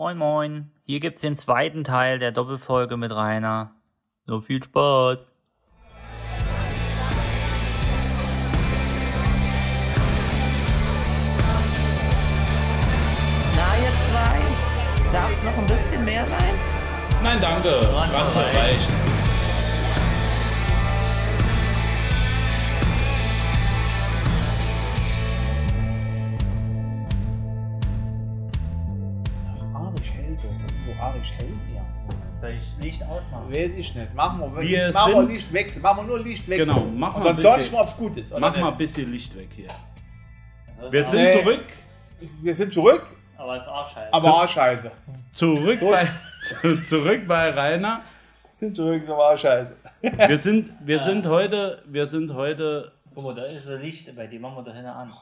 Moin Moin, hier gibt's den zweiten Teil der Doppelfolge mit Rainer. So viel Spaß. Na, ihr zwei? Darf es noch ein bisschen mehr sein? Nein, danke. Brandvoll reicht. Arisch hält ja. Soll ich Licht ausmachen? Weiß ich nicht. Machen wir, Wir machen wir sind- Licht weg. Machen wir nur Licht weg. Genau, mach mal dann ein sag bisschen- ich mal, ob es gut ist. oder Mach nicht. mal ein bisschen Licht weg hier. Wir sind Nee. zurück. Wir sind zurück, Aber ist auch scheiße. aber auch scheiße. Zurück bei, zu- zurück bei Rainer. Sind zurück, aber auch scheiße. Wir sind, wir sind heute, wir sind heute, Guck mal, da ist so Licht, bei dem machen wir da hinten an.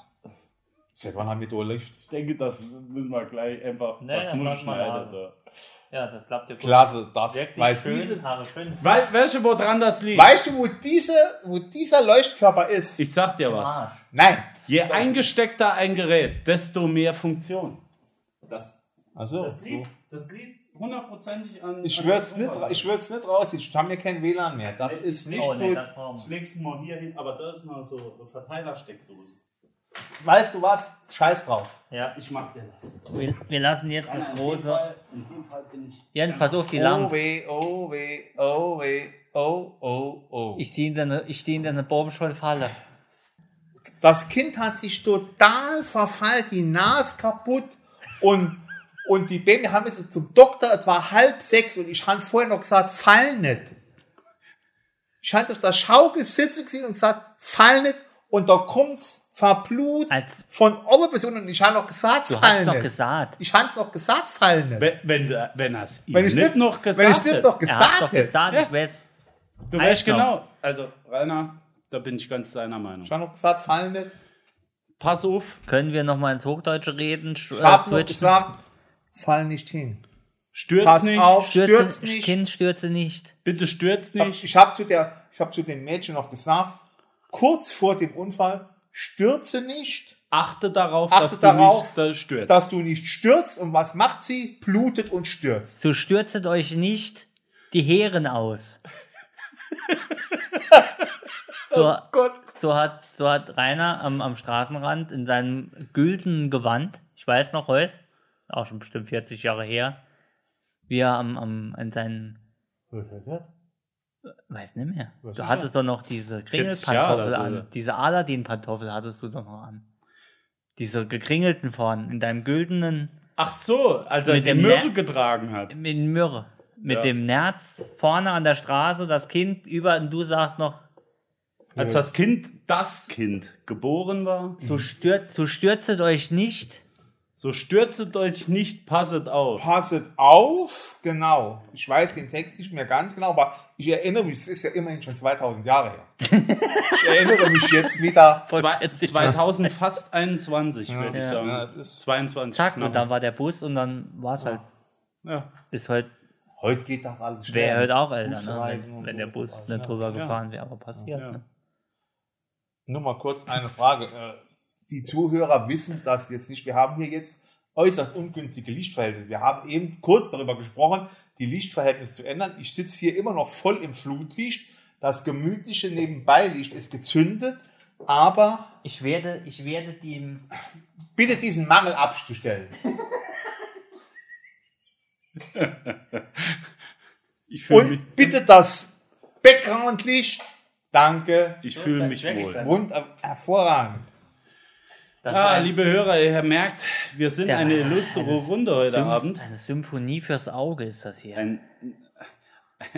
Seit wann haben wir da Licht? ich denke, das müssen wir gleich einfach, Nee, das muss schneiden. An. Ja, das klappt ja gut. Klasse, das. Wirklich Weil schön, diese, Haare schön. Weil, weißt du, woran das liegt? weißt du, wo, diese, wo dieser Leuchtkörper ist? Ich sag dir was. Arsch. Nein. Je eingesteckter ein Gerät, desto mehr Funktion. Das, Also, das liegt, das liegt hundertprozentig an. ich an schwör's das nicht, ich schwör's nicht raus. Ich habe mir kein WLAN mehr. Das ist nicht Oh, nee, gut. Ich wir. leg's mal hier hin, aber da ist mal so eine Verteilersteckdose. Weißt du was? Scheiß drauf. Ja, Ich mag dir das. wir, wir lassen jetzt das In dem große. Fall, in dem Fall bin ich. Jens, pass auf die Oh Lampe. weh, oh weh, oh weh, oh, oh, oh. Ich stehe in der, ich stehe in der Baumschwollfalle. Das Kind hat sich total verfallen, die Nase kaputt und, und die Baby haben jetzt zum Doktor, es war halb sechs und ich habe vorher noch gesagt, fall nicht. Ich hatte auf der Schaukel sitzen gesehen und gesagt, fall nicht und da kommt's verblut Als- von oben bis unten und ich habe noch gesagt, Du hast nicht. gesagt. Ich habe es noch gesagt, fall nicht. Wenn, wenn, wenn er es ihm Wenn ich nicht nicht, noch gesagt wenn ich nicht noch. Er gesagt doch hätte. gesagt, Ja. ich weiß. Du weißt genau. Also, Rainer, da bin ich ganz deiner Meinung. Ich habe noch gesagt, fall nicht. Pass auf. Können wir noch mal ins Hochdeutsche reden? Ich äh, habe noch switchen? gesagt, fall nicht hin. Stürz Pass nicht. auf, Stürze, stürz nicht. Kind stürze nicht. Bitte stürz Hab- nicht. Ich habe zu, der- ich hab zu dem Mädchen noch gesagt, kurz vor dem Unfall, stürze nicht, Achte darauf, Achte dass du darauf, nicht da stürzt. dass du nicht stürzt. Und was macht sie? Blutet und stürzt. So stürzet euch nicht die Heeren aus. so, so, hat, so hat Rainer am, am Straßenrand in seinem güldenen Gewand, ich weiß noch heute, auch schon bestimmt 40 Jahre her, wie er am, am, in seinen, weiß nicht mehr. Was Du hattest doch noch diese 40 Jahre Kringelpantoffel oder so, an. oder? Diese Aladdin-Pantoffel hattest du doch noch an. Diese gekringelten vorn, in deinem güldenen Ach so, als er die Möhre Ner- getragen hat. mit Myrrhe. Mit Ja. dem Nerz vorne an der Straße, das Kind über, und du sagst noch, Als das Kind, das Kind, geboren war. so, stürzt, so stürzet euch nicht. So stürzet euch nicht, passet auf. Passet auf, genau. Ich weiß den Text nicht mehr ganz genau, aber ich erinnere mich, es ist ja immerhin schon 2000 Jahre her. ich erinnere mich jetzt wieder. Zwei, 2000 fast 21, würde ich Ja. sagen. Ja, das ist- 22. Zack, knapp. und dann war der Bus und dann war es halt ja. bis heute, Heute geht das alles wäre schnell. heute auch älter, ne? wenn, wenn der Bus nicht ja. drüber gefahren wäre, aber passiert. Ja. Ne? Nur mal kurz eine Frage. Äh, Die Zuhörer wissen das jetzt nicht. Wir haben hier jetzt äußerst ungünstige Lichtverhältnisse. Wir haben eben kurz darüber gesprochen, die Lichtverhältnisse zu ändern. Ich sitze hier immer noch voll im Flutlicht. Das gemütliche Nebenbeilicht ist gezündet, aber Ich werde, ich werde dem, bitte diesen Mangel abzustellen. Ich fühle mich, Und bitte das Backgroundlicht. Danke. ich fühl mich wohl. Wund hervorragend. Das Ah, ein- liebe Hörer, ihr merkt, wir sind eine illustre Runde heute Sym- Abend. Eine Symphonie fürs Auge ist das hier. Ein,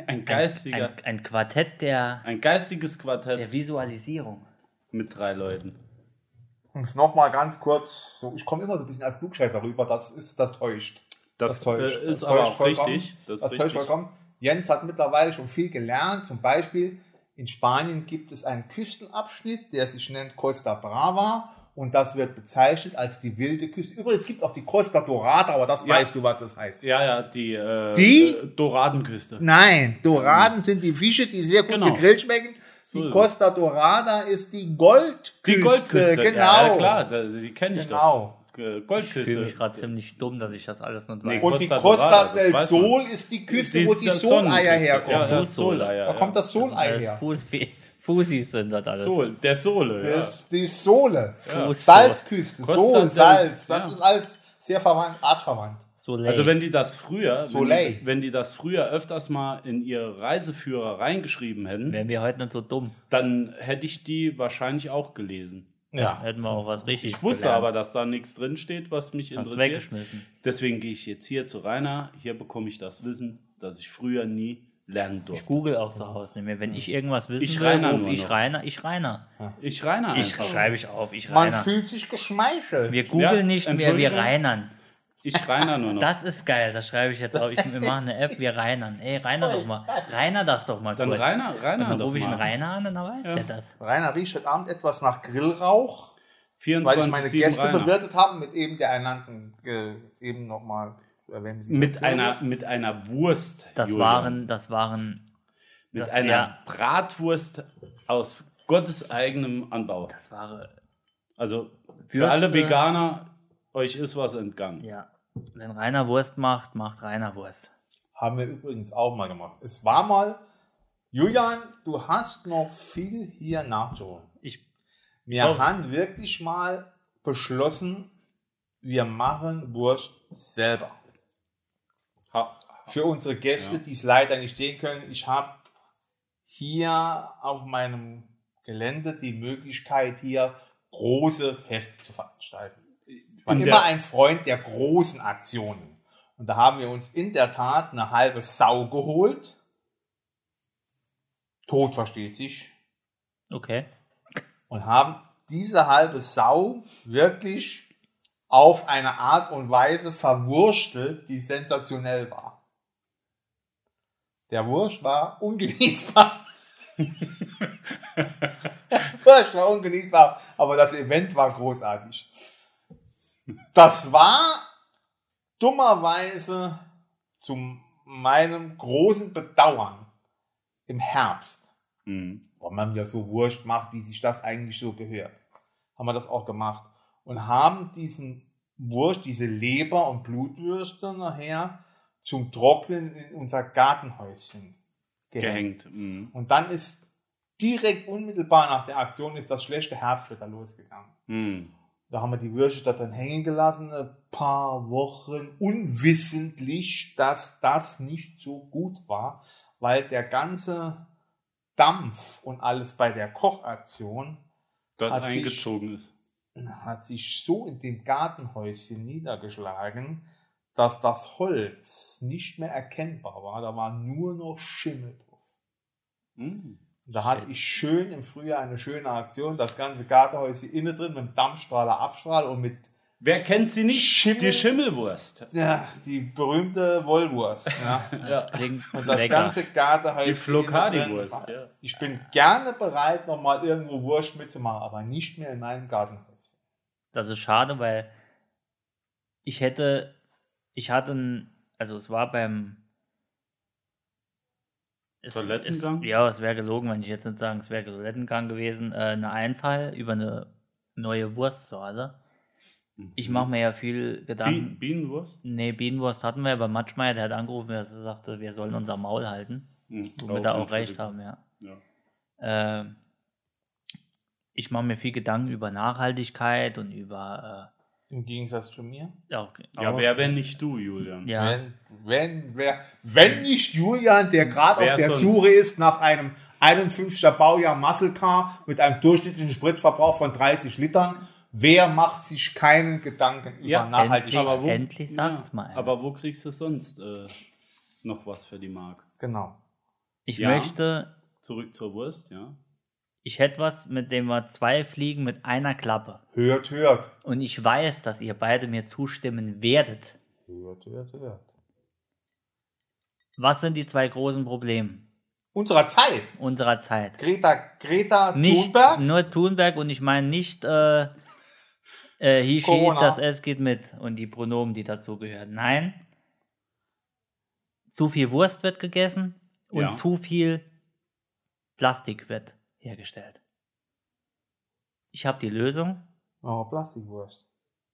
ein geistiger, ein, ein Quartett der, ein geistiges Quartett der Visualisierung. mit drei Leuten. Und nochmal ganz kurz, so, ich komme immer so ein bisschen als Klugscheißer rüber, das ist, das täuscht. Das, täuscht. äh, ist Das aber täuscht auch richtig. Das, Das, ist täuscht richtig. vollkommen. Jens hat mittlerweile schon viel gelernt. Zum Beispiel in Spanien gibt es einen Küstenabschnitt, der sich nennt Costa Brava. Und das wird bezeichnet als die wilde Küste. Übrigens gibt es auch die Costa Dorada, aber das Ja. weißt du, was das heißt. Ja, ja, die, äh, Die? äh, Doradenküste. Nein, Doraden sind die Fische, die sehr gut Genau. gegrillt schmecken. So die Costa Dorada ist die Goldküste. Die Goldküste. Genau. Ja, ja klar, die kenne ich doch. Genau. Ich Goldküste. fühle mich gerade ziemlich dumm, dass ich das alles nicht Nee, weiß. Und die Costa del. Sol ist die Küste, Die wo ist die das Soleier herkommen. Ja, ja. Soleier. Da kommt das Solei Alles her. Fuß, Fusis sind das alles. Sol, der Sohle. Ja. Die Sohle. Fuß- Salzküste, Sol, Salz. Das ja. ist alles sehr verwandt, artverwandt. Soleil. Also wenn die das früher, wenn die, wenn die das früher öfters mal in ihre Reiseführer reingeschrieben hätten, Wären wir heute nicht so dumm. dann hätte ich die wahrscheinlich auch gelesen. Ja. Hätten wir auch was richtig Ich wusste gelernt. aber, dass da nichts drin steht, was mich Hast interessiert. Deswegen gehe ich jetzt hier zu Rainer. Hier bekomme ich das Wissen, das ich früher nie lernen Ich durfte. google auch zu Hause nicht mehr. Wenn ich irgendwas wissen Ich will, Rainer ruf ich noch. Rainer, ich Rainer. Ich Rainer Ich einfach. schreibe ich auf, ich Man Rainer. fühlt sich geschmeichelt. Wir googeln Ja, nicht mehr, wir Entschuldigung. reinern. Ich Rainer nur noch. Das ist geil, das schreibe ich jetzt auch. Ich, wir machen eine App, wir reinern. Ey, Rainer doch mal. Rainer das doch mal Dann kurz. Rainer, Und Rainer dann rufe ich einen. Rainer an und dann weiß der das. Rainer riecht heute Abend etwas nach Grillrauch, 24, weil ich meine 7 Gäste Rainer. bewirtet habe mit eben der ernannten, äh, eben nochmal. Mit einer, mit einer Wurst. Das Julian. waren, das waren, Mit das- einer ja. Bratwurst aus Gottes eigenem Anbau. das war, Also für Würste- alle Veganer, euch ist was entgangen. ja. Wenn Rainer Wurst macht, macht Rainer Wurst. Haben wir übrigens auch mal gemacht. Es war mal, Julian, du hast noch viel hier nachzuholen. Ich, Wir Oh. haben wirklich mal beschlossen, wir machen Wurst selber. Für unsere Gäste, die es leider nicht sehen können, ich habe hier auf meinem Gelände die Möglichkeit, hier große Feste zu veranstalten. Ich war immer ein Freund der großen Aktionen. Und da haben wir uns in der Tat eine halbe Sau geholt. Tot versteht sich. okay. Und haben diese halbe Sau wirklich auf eine Art und Weise verwurstelt, die sensationell war. Der Wurst war ungenießbar. Wurst war ungenießbar, aber das Event war großartig. Das war dummerweise zu meinem großen Bedauern im Herbst Mhm. weil man ja so Wurst macht, wie sich das eigentlich so gehört. Haben wir das auch gemacht. Und haben diesen Wurst, diese Leber- und Blutwürste nachher zum Trocknen in unser Gartenhäuschen gehängt. Gehängt. Mhm. Und dann ist direkt unmittelbar nach der Aktion ist das schlechte Herbstwetter losgegangen. Mhm. Da haben wir die Würste dort dann hängen gelassen, ein paar Wochen, unwissentlich, dass das nicht so gut war, weil der ganze Dampf und alles bei der Kochaktion Dort Hat sich- eingezogen ist. hat sich so in dem Gartenhäuschen niedergeschlagen, dass das Holz nicht mehr erkennbar war. Da war nur noch Schimmel drauf. Mhm. Und Da hatte ich schön im Frühjahr eine schöne Aktion, das ganze Gartenhäuschen innen drin mit dem Dampfstrahler abstrahlt und mit Wer kennt sie nicht? Schimmel- Die Schimmelwurst. ja, die berühmte Wollwurst. Ja. Das klingt Und das lecker. ganze Gartenhäuschen. Die Flocadi-Wurst, drin. ja. Ich bin gerne bereit, nochmal irgendwo Wurst mitzumachen, aber nicht mehr in meinem Gartenhäuschen. Das ist schade, weil ich hätte, ich hatte ein, also es war beim es, Toilettengang? Es, ja, es wäre gelogen, wenn ich jetzt nicht sagen, es wäre Toilettengang gewesen, äh, eine Einfall über eine neue Wurstsorte. Ich mache mir ja viel Gedanken. Bienenwurst? Nee, Bienenwurst hatten wir bei Matschmeier, der hat angerufen, der sagte, wir sollen unser Maul halten. Mhm. Wo wir da auch recht haben, ja. Ja. Ähm, ich mache mir viel Gedanken über Nachhaltigkeit und über Im Gegensatz zu mir. äh, auch, Ja, wer, wenn nicht du, Julian? ja. Wenn, wenn, wer, wenn nicht Julian, der gerade auf der sonst? Suche ist nach einem 51er Baujahr Muscle Car mit einem durchschnittlichen Spritverbrauch von 30 Litern, wer macht sich keinen Gedanken über Ja, endlich, Nachhaltigkeit? aber wo- endlich sagt's mal. einer. Aber wo kriegst du sonst äh, noch was für die Mark? Genau. ich ja. möchte, Zurück zur Wurst, ja. Ich hätte was, mit dem wir zwei Fliegen mit einer Klappe. Hört, hört. Und ich weiß, dass ihr beide mir zustimmen werdet. Hört, hört, hört. Was sind die zwei großen Probleme Unserer Zeit. unserer Zeit? Greta, Greta Nicht Thunberg. nur Thunberg und ich meine nicht äh, äh, he, she, das es geht mit und die Pronomen, die dazugehören. Nein. Zu viel Wurst wird gegessen und Ja. zu viel Plastik wird hergestellt. Ich habe die Lösung. Oh, Plastikwurst.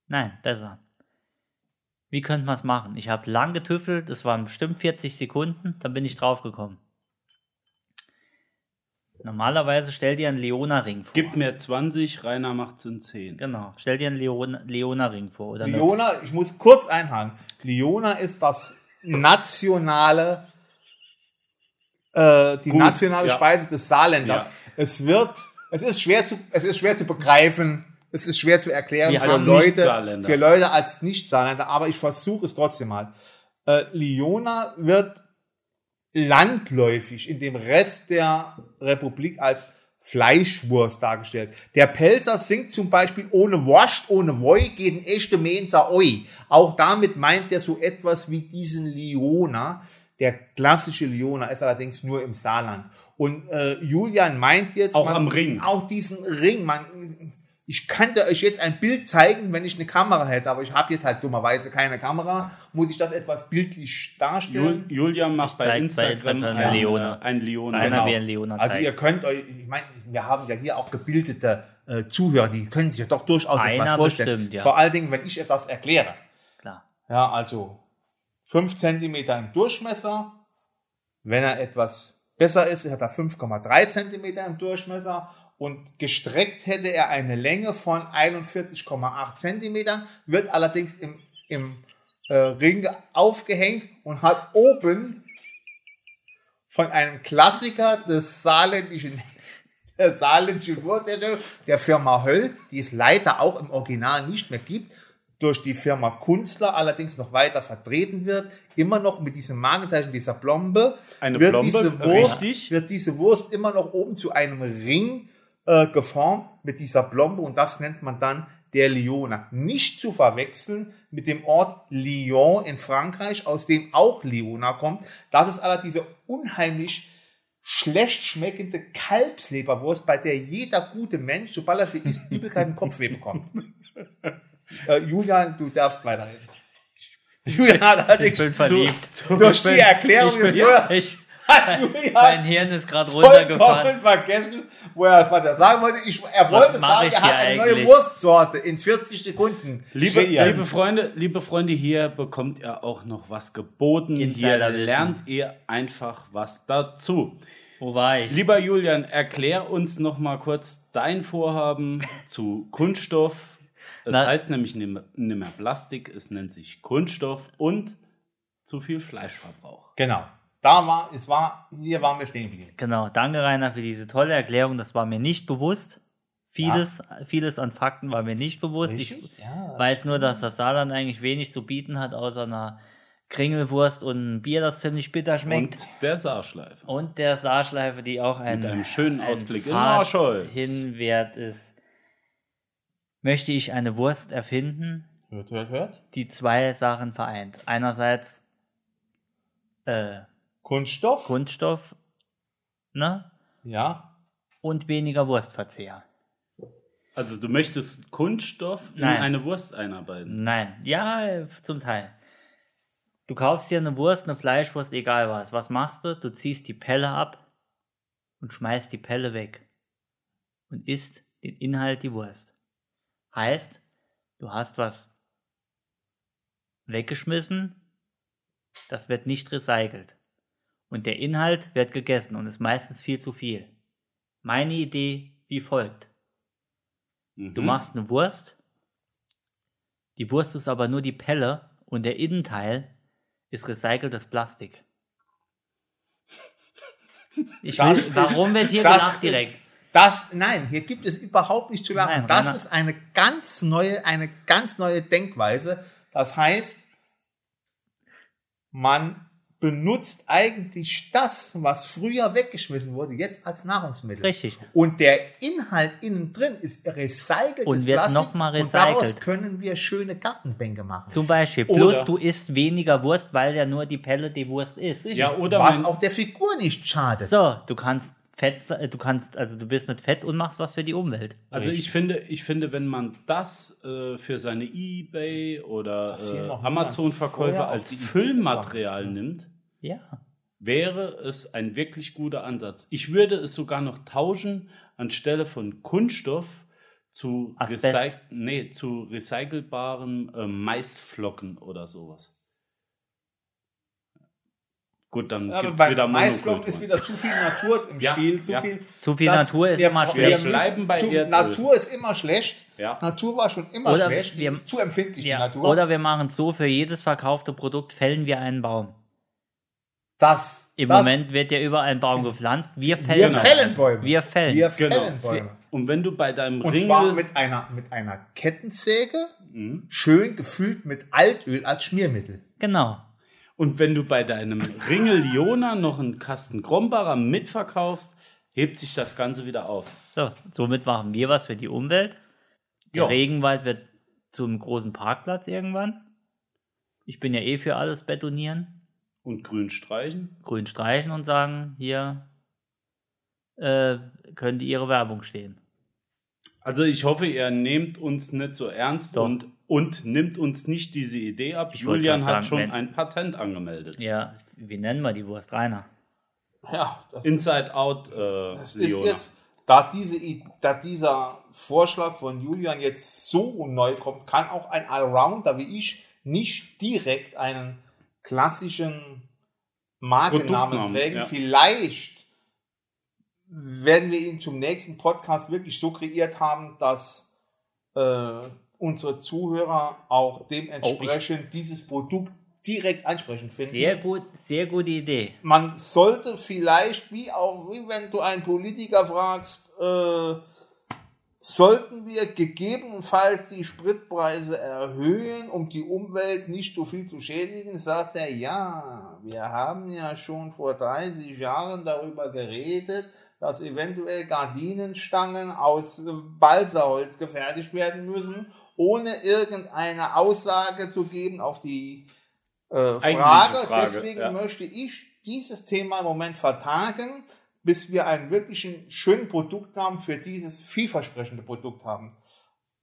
Nein, besser. Wie könnte man es machen? Ich habe lang getüffelt, es waren bestimmt 40 Sekunden, dann bin ich draufgekommen. Normalerweise stell dir einen Leona-Ring vor. Gib mir 20, Rainer macht's in 10. Genau, stell dir einen Leona- Leona-Ring vor. Oder Liona, ich muss kurz einhaken. Liona ist das nationale, äh, die Gut, nationale ja. Speise des Saarländers. Ja. Es wird, es ist schwer zu, es ist schwer zu begreifen. Es ist schwer zu erklären für Leute, für Leute als Nicht-Saarländer, aber ich versuche es trotzdem mal. Äh, Liona wird landläufig in dem Rest der Republik als Fleischwurst dargestellt. Der Pelzer singt zum Beispiel ohne Wurst, ohne Woi, geht ein echte Mensa Oi. Auch damit meint er so etwas wie diesen Liona. Der klassische Liona ist allerdings nur im Saarland. Und äh, Julian meint jetzt Auch am Ring. Auch diesen Ring. Man, ich könnte euch jetzt ein Bild zeigen, wenn ich eine Kamera hätte, aber ich habe jetzt halt dummerweise keine Kamera. Muss ich das etwas bildlich Jul darstellen? Julian macht Ich bei bei Instagram Instagram ein Leona. Ein Leona. Einer genau. wie ein Leona Also ihr könnt euch, ich meine, wir haben ja hier auch gebildete äh, Zuhörer, die können sich ja doch durchaus Einer etwas vorstellen. bestimmt, ja. Vor allen Dingen, wenn ich etwas erkläre. Klar. Ja, also 5 cm im Durchmesser. Wenn er etwas besser ist, hat er 5,3 cm im Durchmesser und gestreckt hätte er eine Länge von 41,8 cm, wird allerdings im, im äh, Ring aufgehängt und hat oben von einem Klassiker des saarländischen der saarländischen Wurstherstellung, der Firma Höll, die es leider auch im Original nicht mehr gibt, durch die Firma Kunstler allerdings noch weiter vertreten wird, immer noch mit diesem Markenzeichen dieser Blombe, Eine wird, Blombe, diese Wurst, richtig. wird diese Wurst immer noch oben zu einem Ring äh, geformt mit dieser Blombe und das nennt man dann der Liona. Nicht zu verwechseln mit dem Ort Lyon in Frankreich, aus dem auch Liona kommt. Das ist allerdings diese unheimlich schlecht schmeckende Kalbsleberwurst, bei der jeder gute Mensch, sobald er sie isst, Übelkeit im Kopfweh bekommt. äh, Julian, du darfst weiterreden. Julian hat allerdings Ich bin verliebt. durch die Erklärung ich des bin, Hörers ich, hat Julian mein Hirn ist gerade runtergefahren. vollkommen vergessen, wo er, was er sagen wollte. Ich, er wollte sagen, ich er hat eine neue eigentlich? Wurstsorte in 40 Sekunden. Liebe, liebe Freunde, liebe Freunde, hier bekommt ihr auch noch was geboten. Hier lernt ihr einfach was dazu. Wo war ich? Lieber Julian, erklär uns noch mal kurz dein Vorhaben zu Kunststoff. Es Na- heißt nämlich nicht mehr, Plastik, es nennt sich Kunststoff und zu viel Fleischverbrauch. Genau. Da war, es war, hier waren wir stehen geblieben. Genau, danke Rainer für diese tolle Erklärung. Das war mir nicht bewusst. Vieles, vieles an Fakten war mir nicht bewusst. Ich Ja. weiß nur, dass das Saarland eigentlich wenig zu bieten hat, außer einer Kringelwurst und ein Bier, das ziemlich bitter schmeckt. Und der Saarschleife. Und, der Saarschleife, die auch ein, Mit einem schönen ein Ausblick in Marschholz. hinwert ist. Möchte ich eine Wurst erfinden, Hört, hört, hört. die zwei Sachen vereint. Einerseits äh, Kunststoff. Kunststoff ne? ja. und weniger Wurstverzehr. Also du möchtest Kunststoff in Nein. eine Wurst einarbeiten. Nein, ja, zum Teil. Du kaufst dir eine Wurst, eine Fleischwurst, egal was. Was machst du? Du ziehst die Pelle ab und schmeißt die Pelle weg und isst den Inhalt die Wurst. Heißt, du hast was weggeschmissen, das wird nicht recycelt. Und der Inhalt wird gegessen und ist meistens viel zu viel. Meine Idee wie folgt. Du Mhm. machst eine Wurst. Die Wurst ist aber nur die Pelle und der Innenteil ist recyceltes Plastik. Ich ist- warum wird hier gelacht direkt? Das, nein, hier gibt es überhaupt nicht zu lachen. Nein, das ist eine ganz neue, eine ganz neue Denkweise. Das heißt, man benutzt eigentlich das, was früher weggeschmissen wurde, jetzt als Nahrungsmittel. Richtig. Und der Inhalt innen drin ist recyceltes Und wird Plastik. nochmal Und daraus recycelt. können wir schöne Gartenbänke machen. Zum Beispiel. Plus Oder- du isst weniger Wurst, weil ja nur die Pelle die Wurst ist. Ja, oder was auch der Figur nicht schadet. So, du kannst fett, äh, du kannst, also du bist nicht fett und machst was für die Umwelt. Also ich finde, ich finde, wenn man das äh, für seine eBay oder äh, Amazon-Verkäufe als Füllmaterial nimmt, Ja. wäre es ein wirklich guter Ansatz. Ich würde es sogar noch tauschen, anstelle von Kunststoff zu, recyc nee, zu recycelbaren äh, Maisflocken oder sowas. Gut, dann Aber gibt's beim wieder Monokultur. ist wieder zu viel Natur im Ja, Spiel, zu ja. viel. Zu viel Natur ist immer schlecht. Wir bleiben bei zu, Erdöl. Natur ist immer schlecht. Ja. Natur war schon immer Oder schlecht. Die wir- ist zu empfindlich, die Ja. Natur. Oder wir machen es so, für jedes verkaufte Produkt fällen wir einen Baum. das. Im das, Moment wird ja überall ein Baum gepflanzt. Wir Wir fällen. fällen Bäume. Wir fällen. Wir Genau. fällen Bäume. Und wenn du bei deinem Und Ringel... zwar mit einer, mit einer Kettensäge, Mhm. schön gefüllt mit Altöl als Schmiermittel. Genau. Und wenn du bei deinem Ringel Jona noch einen Kasten Krombacher mitverkaufst, hebt sich das Ganze wieder auf. So, somit machen wir was für die Umwelt. Der Ja. Regenwald wird zum großen Parkplatz irgendwann. Ich bin ja eh für alles betonieren, Und grün streichen. grün streichen und sagen, hier äh, könnte ihre Werbung stehen. Also ich hoffe, ihr nehmt uns nicht so ernst Doch. und, und nimmt uns nicht diese Idee ab. Ich Julian hat sagen, schon wenn- ein Patent angemeldet. Ja, wie nennen wir die Wurst? Rainer. Ja, das Inside Out, äh, Das ist Leona. jetzt, da, diese, da dieser Vorschlag von Julian jetzt so neu kommt, kann auch ein Allrounder wie ich nicht direkt einen klassischen Markennamen prägen. ja. Vielleicht werden wir ihn zum nächsten Podcast wirklich so kreiert haben, dass äh, unsere Zuhörer auch dementsprechend dieses Produkt direkt ansprechend finden Sehr gut, sehr gute Idee. man sollte vielleicht, wie auch wie wenn du einen Politiker fragst, äh, sollten wir gegebenenfalls die Spritpreise erhöhen, um die Umwelt nicht so viel zu schädigen, sagt er, ja, wir haben ja schon vor 30 Jahren darüber geredet, dass eventuell Gardinenstangen aus Balsaholz gefertigt werden müssen, ohne irgendeine Aussage zu geben auf die äh, Frage. Frage, Deswegen ja. möchte ich dieses Thema im Moment vertagen, bis wir einen wirklichen schönen Produktnamen für dieses vielversprechende Produkt haben.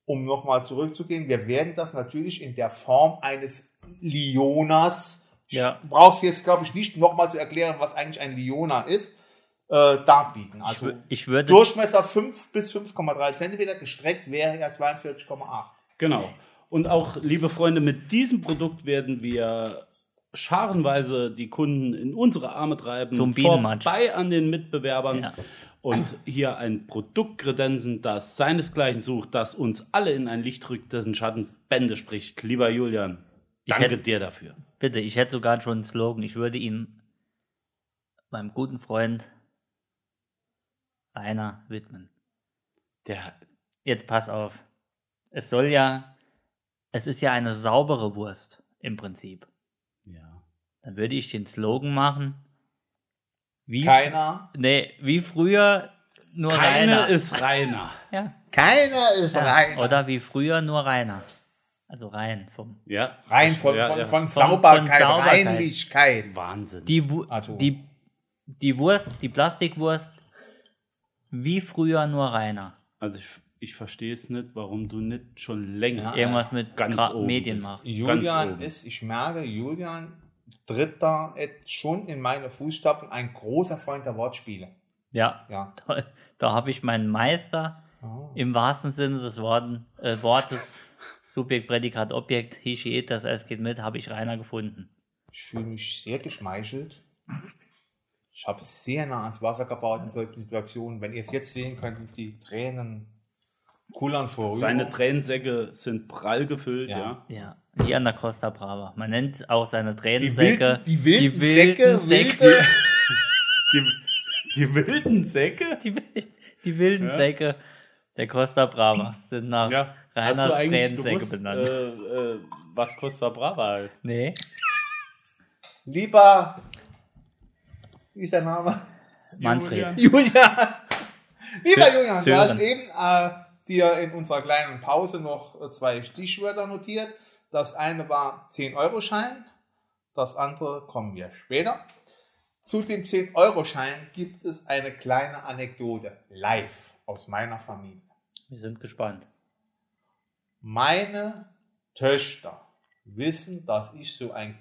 Um nochmal zurückzugehen, wir werden das natürlich in der Form eines Lionas, Ja. ich brauch's jetzt glaube ich nicht nochmal zu erklären, was eigentlich ein Liona ist, äh, darbieten. Ich, Also wür- ich würde Durchmesser 5 bis 5,3 Zentimeter, gestreckt wäre ja 42,8. Genau. Und auch, liebe Freunde, mit diesem Produkt werden wir scharenweise die Kunden in unsere Arme treiben, Zum Bienenmatsch. vorbei an den Mitbewerbern Ja. und hier ein Produkt kredenzen, das seinesgleichen sucht, das uns alle in ein Licht rückt, dessen Schatten Bände spricht. Lieber Julian, Ich danke hätte- dir dafür. Bitte, ich hätte sogar schon einen Slogan. Ich würde ihn meinem guten Freund Rainer widmen. Der, Jetzt pass auf. Es soll ja, es ist ja eine saubere Wurst im Prinzip. ja. Dann würde ich den Slogan machen. Wie, Keiner, nee, wie früher nur Keine Rainer. ist reiner. ja. keiner ist rein. Oder wie früher nur Rainer. Also rein vom. Ja. Rein von, ja, von, ja. von, Von- Sauberkeit, von Sauberkeit. Reinlichkeit. Wahnsinn. Die, Also- die, die Wurst, die Plastikwurst, wie früher nur Rainer. Also ich, ich verstehe es nicht, warum du nicht schon länger Irgendwas mit ganz Gra- oben Medien bist. machst. Julian ist, ich merke, Julian tritt da jetzt schon in meine Fußstapfen, ein großer Freund der Wortspiele. Ja, Ja. da, da habe ich meinen Meister im wahrsten Sinne des Worten, äh, Wortes, Subjekt, Prädikat, Objekt, it, das es geht mit, habe ich Rainer gefunden. Ich fühle mich sehr geschmeichelt. Ich habe sehr nah ans Wasser gebaut in solchen Situationen. Wenn ihr es jetzt sehen könnt, die Tränen kullern vor Seine Rührung. Tränensäcke sind prall gefüllt, Ja. ja. Ja, wie an der Costa Brava. Man nennt auch seine Die Tränensäcke. wilden, die wilden wilden Säcke, Säcke. wilde, Die, die wilden Säcke? Die, die wilden Ja. Säcke der Costa Brava sind nach Ja. Hast Reiners du eigentlich Tränensäcke gewusst, benannt. äh, äh, was Costa Brava heißt? nee. lieber, wie ist der Name? Manfred. Julian. Lieber Sö- Julian, du hast eben äh, dir in unserer kleinen Pause noch äh, zwei Stichwörter notiert. Das eine war 10-Euro-Schein, das andere kommen wir später. Zu dem 10-Euro-Schein gibt es eine kleine Anekdote, live aus meiner Familie. Wir sind gespannt. Meine Töchter wissen, dass ich so ein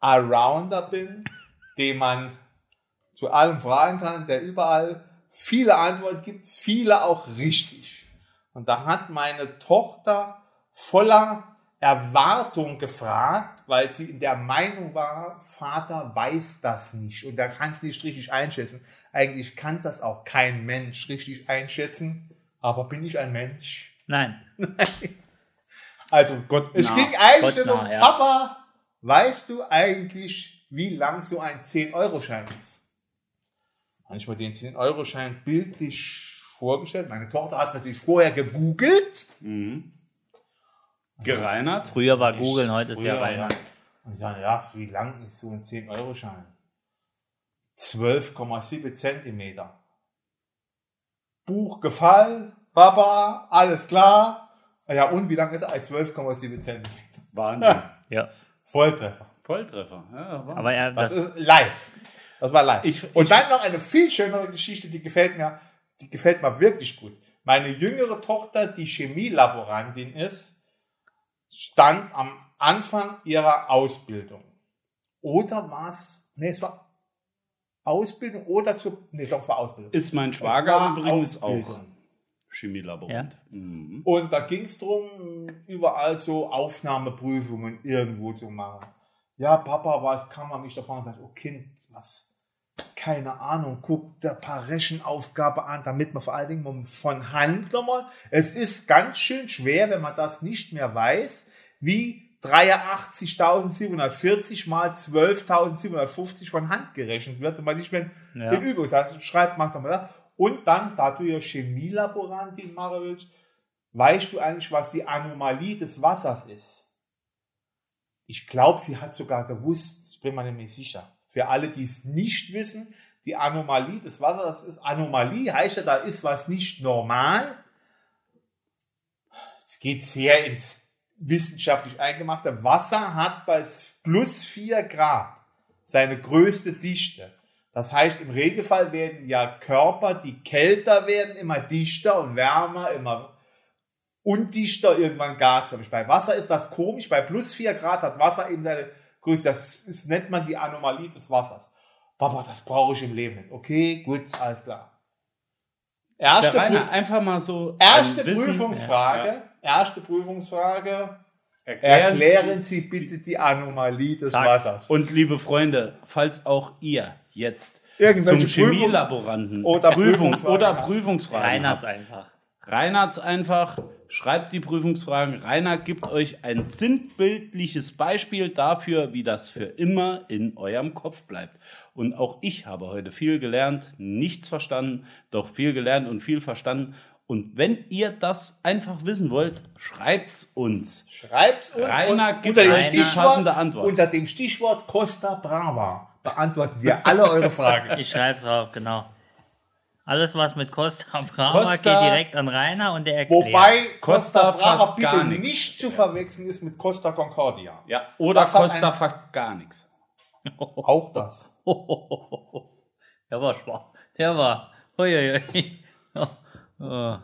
Arounder bin, den man zu allem fragen kann, der überall viele Antworten gibt, viele auch richtig. Und da hat meine Tochter voller Erwartung gefragt, weil sie in der Meinung war, Vater weiß das nicht und er kann es nicht richtig einschätzen. Eigentlich kann das auch kein Mensch richtig einschätzen, aber bin ich ein Mensch? Nein. Also Gott es nah. ging eigentlich Gott nur um, ja. Papa, weißt du eigentlich, wie lang so ein 10-Euro-Schein ist? Mir den 10-Euro-Schein bildlich vorgestellt. Meine Tochter hat es natürlich vorher gegoogelt. Gereinert. Früher war Google, heute ist ja Früher, weiter. Und ich sage, ja, wie lang ist so ein 10-Euro-Schein? 12,7 Zentimeter. Buch gefallen, Papa, alles klar. Ja, und wie lang ist er? 12,7 Zentimeter. Wahnsinn. Ja. Volltreffer. Volltreffer. Ja, Wahnsinn. Aber er, Das, das, ist live. Das war live. Ich- und ich- dann noch eine viel schönere Geschichte, die gefällt mir, die gefällt mir wirklich gut. Meine jüngere Tochter, die Chemielaborantin ist, stand am Anfang ihrer Ausbildung. Oder war es, nee, es war Ausbildung oder zu, nee, doch, es war Ausbildung. ist mein Schwager übrigens auch Ausbildung. Chemielaborant. Mhm. Und da ging es darum, überall so Aufnahmeprüfungen irgendwo zu machen. Ja, Papa, was kann man mich davon sagen? Oh Kind, was? Keine Ahnung, guck ein paar Rechenaufgabe an, damit man vor allen Dingen von Hand nochmal. Es ist ganz schön schwer, wenn man das nicht mehr weiß, wie 83.740 mal 12.750 von Hand gerechnet wird, wenn man nicht mehr Ja. in Übung ist. Also schreibt, macht mal das. Und dann, da du ja Chemielaborantin machen willst, weißt du eigentlich, was die Anomalie des Wassers ist? Ich glaube, sie hat sogar gewusst, ich bin mir mehr sicher. Für alle, die es nicht wissen, die Anomalie des Wassers ist, Anomalie heißt ja, da ist was nicht normal. Es geht sehr ins wissenschaftlich eingemachte. Wasser hat bei plus 4 Grad seine größte Dichte. Das heißt, im Regelfall werden ja Körper, die kälter werden, immer dichter und wärmer, immer undichter, irgendwann gasförmig. Bei Wasser ist das komisch. Bei plus 4 Grad hat Wasser eben seine Größe. Das ist, nennt man die Anomalie des Wassers. Papa, das brauche ich im Leben nicht. Okay, gut, alles klar. Erste, Rainer, einfach mal so. erste ein Wissen- Prüfungsfrage. Erste Prüfungsfrage. Erklären, Erklären Sie bitte die Anomalie des Zack. Wassers. Und liebe Freunde, falls auch ihr jetzt Irgendwelche zum Prüfungs- Chemielaboranten oder Prüfung Prüfungsfragen oder. Prüfungsfragen Reinhardt habt, einfach. Reinhardt einfach, schreibt die Prüfungsfragen. Rainer gibt euch ein sinnbildliches Beispiel dafür, wie das für immer in eurem Kopf bleibt. Und auch ich habe heute viel gelernt, nichts verstanden, doch viel gelernt und viel verstanden. Und wenn ihr das einfach wissen wollt, schreibt's uns. Schreibt's uns Rainer gibt unter dem, eine Stichwort, passende Antwort. unter dem Stichwort Costa Brava beantworten wir alle eure Fragen. Ich schreibe drauf, genau. Alles, was mit Costa Brava Costa- geht direkt an Rainer und der erklärt. Wobei Costa Costa Brava fast bitte nichts. nicht zu verwechseln ist mit Costa Concordia. Ja, oder Das Costa ein- fast gar nichts. Auch das. Der war schwach. Der war. Uiuiui. Oh, oh.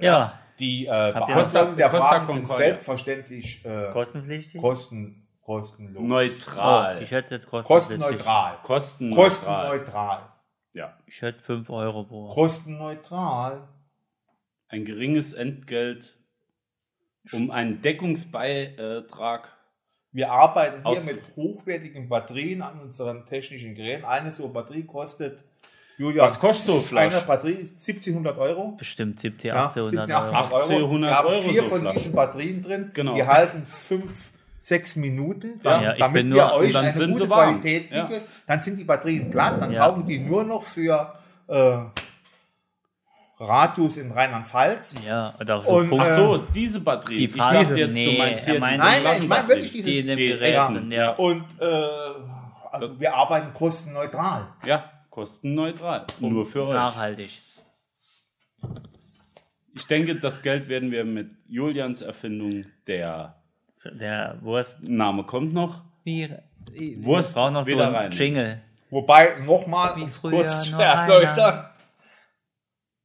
Ja, Die äh, Beantwortung der Costa Fragen sind selbstverständlich äh, kostenpflichtig? kosten, kostenlos. Oh, neutral. ich hätte jetzt kostenpflichtig. Kostenneutral. Kostenneutral. Kostenneutral. Ja. Ich hätte 5 Euro pro. Kostenneutral. Ein geringes Entgelt, um einen Deckungsbeitrag. Wir arbeiten hier mit hochwertigen Batterien an unseren technischen Geräten. Eine so Batterie kostet, Julia, Was kostet so Flasch? Eine Batterie 1700 Euro. Bestimmt 70, Ja, 1800 17, 1800 Euro. Euro. 1800 Wir haben Euro vier so von Flasch. diesen Batterien drin. Genau. Die halten fünf, sechs Minuten, dann, Ja, ich damit nur- euch und dann eine sind gute. Qualität Ja. bieten. Dann sind die Batterien platt, dann Ja. taugen die nur noch für äh, Radius in Rheinland-Pfalz. Ja, oder so Und, Ach äh, so, diese Batterie. die ich dachte jetzt, nee, du meinst er hier Nein, nein, ich meine wirklich die in dem die Gerät echten, sind. Ja. Und äh, also wir arbeiten kostenneutral. Ja, kostenneutral. Nur für euch. Nachhaltig. Ich denke, das Geld werden wir mit Julians Erfindung, der Der Wurst. Name kommt noch, Wie, Wurst wir brauchen noch so einen rein. Jingle. Wobei, nochmal, um kurz zu erläutern, einer.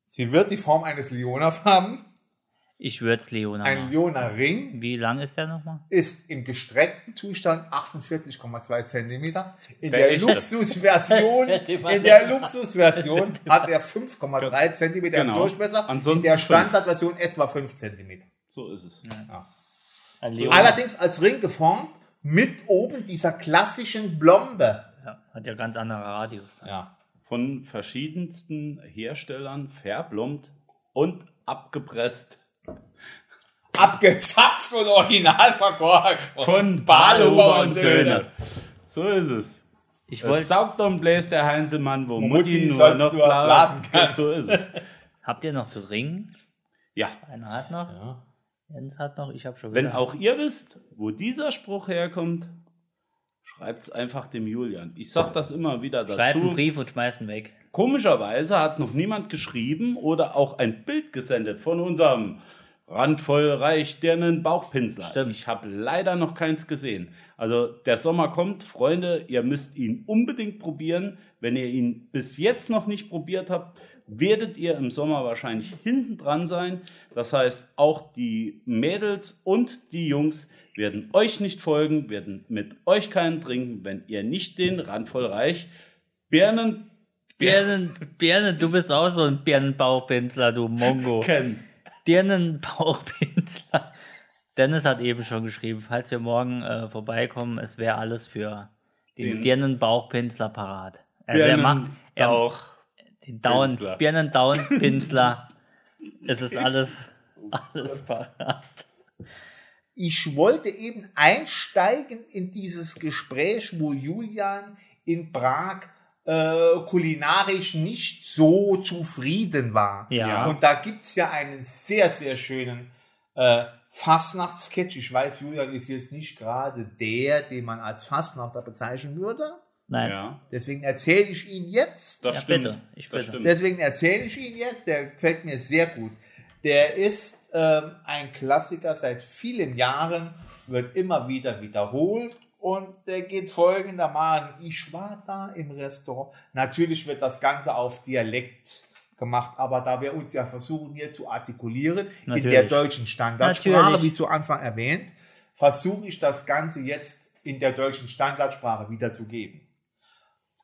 sie wird die Form eines Leonas haben. Ich würde es Leona Ein machen. Leona Ring Wie lang ist der nochmal? ist im gestreckten Zustand 48,2 Zentimeter. In Wer der? Luxusversion, in der Luxusversion hat er 5,3 Zentimeter im Genau. Durchmesser. In Ansonsten der fünf. Standardversion etwa 5 Zentimeter. So ist es. Ein Leona. Allerdings als Ring geformt mit oben dieser klassischen Blombe. Ja, hat ja ganz andere Radius. Dann. Ja. Von verschiedensten Herstellern verblombt und abgepresst. Abgezapft und original verkorkt. Von Badehuber und Söhne. So ist es. Ich wollte. saugt und bläst der Heinzelmann, wo Mutti Mutti nur noch nur blasen kann. So ist es. Habt ihr noch zu trinken? Ja, Einer hat noch. Jens hat noch. Ich habe schon wenn wieder. auch ihr wisst, wo dieser Spruch herkommt, schreibt es einfach dem Julian. Ich sag das immer wieder Schreibt einen dazu. Brief und schmeißt ihn weg. Komischerweise hat noch niemand geschrieben oder auch ein Bild gesendet von unserem randvoll reich dirnen Bauchpinsler. Stimmt. Ich habe leider noch keins gesehen. Also der Sommer kommt, Freunde, ihr müsst ihn unbedingt probieren. Wenn ihr ihn bis jetzt noch nicht probiert habt, werdet ihr im Sommer wahrscheinlich hinten dran sein. Das heißt, auch die Mädels und die Jungs werden euch nicht folgen, werden mit euch keinen trinken, wenn ihr nicht den randvoll reich Birnen Birnen, Birnen, du bist auch so ein Birnenbauchpinsler, du Mongo. kennt. Birnenbauchpinsler. Dennis hat eben schon geschrieben, falls wir morgen äh, vorbeikommen, es wäre alles für den, Den- Birnenbauchpinsler parat. Also er macht er, auch. Den Down, Pinsler. Birnendown-Pinsler. es ist alles, alles parat. Ich wollte eben einsteigen in dieses Gespräch, wo Julian in Prag äh, kulinarisch nicht so zufrieden war. Ja. Und da gibt's ja einen sehr, sehr schönen äh, Fastnacht-Sketch. Ich weiß, Julian ist jetzt nicht gerade der, den man als Fastnachter bezeichnen würde. Nein. Ja, Deswegen erzähle ich ihn jetzt. das Ja, stimmt. bitte. Ich das bitte. stimmt. Deswegen erzähle ich ihn jetzt, der gefällt mir sehr gut. Der ist ähm, ein Klassiker seit vielen Jahren, wird immer wieder wiederholt und der geht folgendermaßen. Ich war da im Restaurant. Natürlich wird das Ganze auf Dialekt gemacht, aber da wir uns ja versuchen hier zu artikulieren in Natürlich. der deutschen Standardsprache, Natürlich. wie zu Anfang erwähnt, versuche ich das Ganze jetzt in der deutschen Standardsprache wiederzugeben.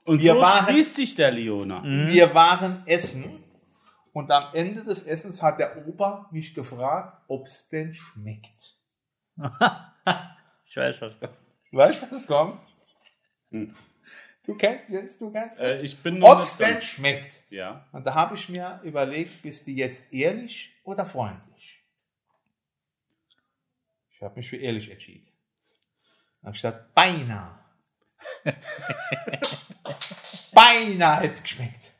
Und Wir so waren- schließt sich der Leona. Wir waren essen und am Ende des Essens hat der Opa mich gefragt, ob es denn schmeckt. Ich weiß, was kommt. Weißt du, was kommt? Du kennst, Jens, du kennst Äh, ich bin Ob es nicht denn schmeckt. Ja. Und da habe ich mir überlegt, bist du jetzt ehrlich oder freundlich? Ich habe mich für ehrlich entschieden. Dann habe ich gesagt, beinahe. beinahe hätte es geschmeckt.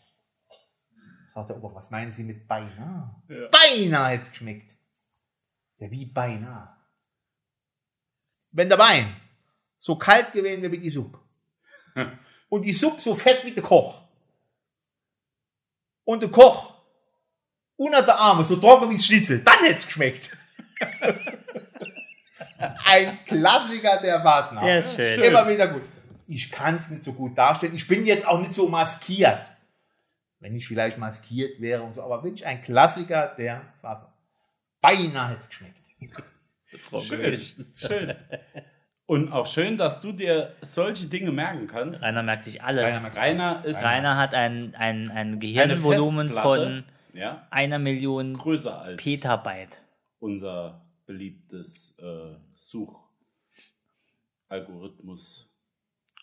Sagt der Opa, was meinen Sie mit beinahe? Beinahe hätte es geschmeckt. Ja, wie beinahe? Wenn der Wein so kalt gewesen wäre wie die Suppe und die Suppe so fett wie der Koch und der Koch unter der Arme so trocken wie das Schnitzel, dann hätte es geschmeckt. Ein Klassiker der Fasnacht. Der ist schön. Immer wieder gut. Ich kann es nicht so gut darstellen. Ich bin jetzt auch nicht so maskiert. Wenn ich vielleicht maskiert wäre und so, aber wirklich ein Klassiker der Fasnacht. Beinahe hätte es geschmeckt. Schön. Schön. Und auch schön, dass du dir solche Dinge merken kannst. Rainer merkt sich alles. Rainer merkt Rainer ist Rainer hat ein, ein, ein Gehirnvolumen von ja, einer Million größer als Petabyte. unser beliebtes äh, Suchalgorithmus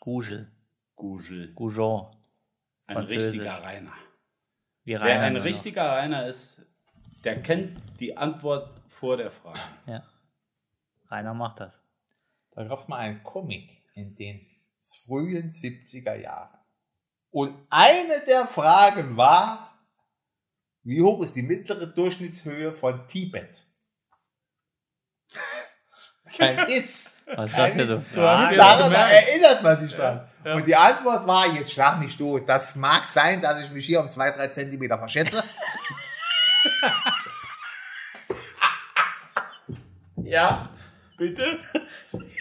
Google. Google. Goujon. Ein Französisch. richtiger Rainer. Wie Wer Rainer ein nur noch. richtiger Rainer ist, der kennt die Antwort vor der Frage. Ja. Rainer macht das. Da gab es mal einen Comic in den frühen 70er Jahren. Und eine der Fragen war, wie hoch ist die mittlere Durchschnittshöhe von Tibet? Kein Witz. Was ist das für so Du hast Fragen? ja- Jahre, da erinnert man sich dran. Und die Antwort war, jetzt schlag mich tot. Das mag sein, dass ich mich hier um zwei, drei Zentimeter verschätze. ja, Bitte?